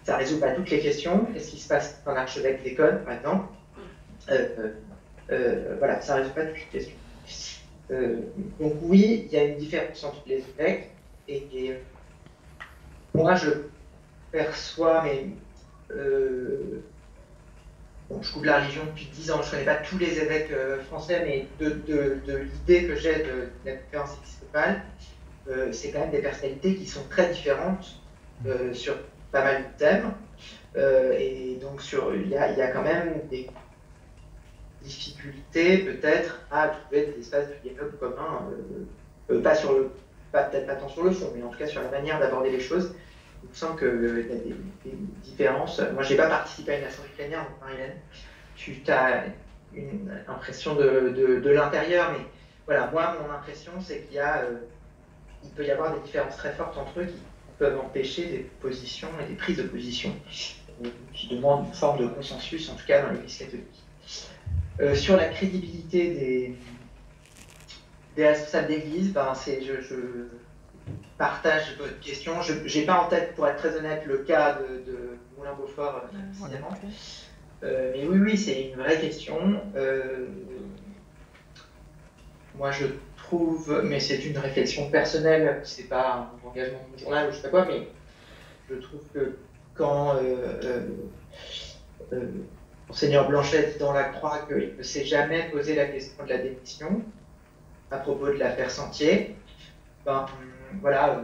Speaker 6: Ça ne résout pas toutes les questions. Qu'est-ce qui se passe quand l'archevêque déconne, par exemple euh, euh, euh, Voilà, ça ne résout pas toutes les questions. donc oui, il y a une différence entre les évêques et, et moi je perçois, mais je couvre la religion depuis 10 ans, je ne connais pas tous les évêques euh, français, mais de, l'idée que j'ai de, la conférence épiscopale, euh, c'est quand même des personnalités qui sont très différentes euh, sur pas mal de thèmes. et donc, il y a, quand même des difficultés peut-être à trouver des espaces de dialogue communs, pas sur le, peut-être pas tant sur le fond, mais en tout cas sur la manière d'aborder les choses il me semble qu'il y a des, différences. Moi, je n'ai pas participé à une assemblée plénière, donc Marilène, tu as une impression de, de, l'intérieur, mais voilà, moi, mon impression, c'est qu'il y a, euh, il peut y avoir des différences très fortes entre eux qui peuvent empêcher des positions et des prises de position euh, qui demandent une forme de consensus, en tout cas dans l'Église catholique. Euh, sur la crédibilité des, des responsables d'Église, ben, je, je partage votre question. Je n'ai pas en tête, pour être très honnête, le cas de, Moulin-Beaufort euh, précisément. Euh, mais oui, oui, c'est une vraie question. Euh, moi, je trouve, mais c'est une réflexion personnelle, c'est pas un engagement de journal ou je sais pas quoi, mais je trouve que quand Monseigneur Blanchet dit dans la Croix qu'il ne s'est jamais posé la question de la démission à propos de l'affaire Sentier, ben, voilà, euh,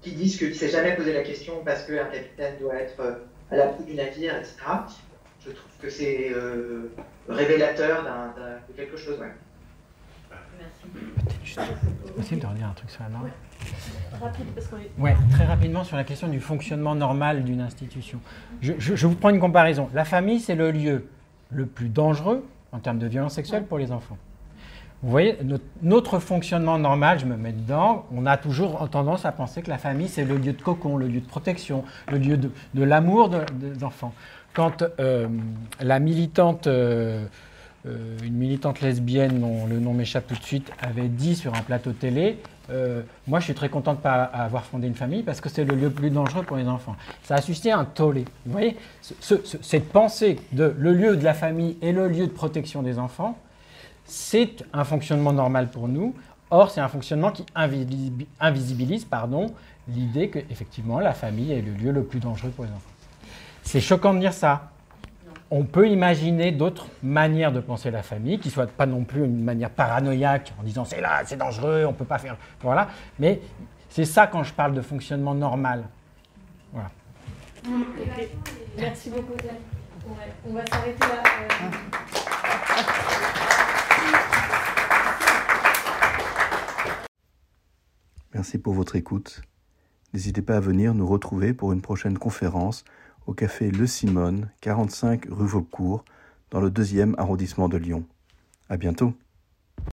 Speaker 6: qui disent qu'il ne s'est jamais posé la question parce qu'un capitaine doit être euh, à la proue du navire, etc. Je trouve que c'est euh, révélateur de quelque chose. Ouais.
Speaker 3: Merci. Possible de redire un truc sur la norme Ouais, très rapidement sur la question du fonctionnement normal d'une institution. Je, je, vous prends une comparaison. La famille, c'est le lieu le plus dangereux en termes de violence sexuelle pour les enfants. Vous voyez, notre, fonctionnement normal, je me mets dedans, on a toujours tendance à penser que la famille, c'est le lieu de cocon, le lieu de protection, le lieu de, l'amour des enfants. Quand euh, la militante, euh, euh, une militante lesbienne, dont le nom m'échappe tout de suite, avait dit sur un plateau télé, moi je suis très contente de pas avoir fondé une famille parce que c'est le lieu plus dangereux pour les enfants. Ça a suscité un tollé. Vous voyez, cette pensée de le lieu de la famille et le lieu de protection des enfants, c'est un fonctionnement normal pour nous. Or, c'est un fonctionnement qui invisibilise pardon, l'idée que effectivement la famille est le lieu le plus dangereux pour les enfants. C'est choquant de dire ça. On peut imaginer d'autres manières de penser la famille, qui ne soient pas non plus une manière paranoïaque, en disant c'est là, c'est dangereux, on ne peut pas faire. Voilà. Mais c'est ça quand je parle de fonctionnement normal. Voilà.
Speaker 5: Merci beaucoup. Ouais, on va s'arrêter là.
Speaker 1: Merci pour votre écoute. N'hésitez pas à venir nous retrouver pour une prochaine conférence au café Le Simone, 45 rue Vaucourt, dans le deuxième arrondissement de Lyon. À bientôt.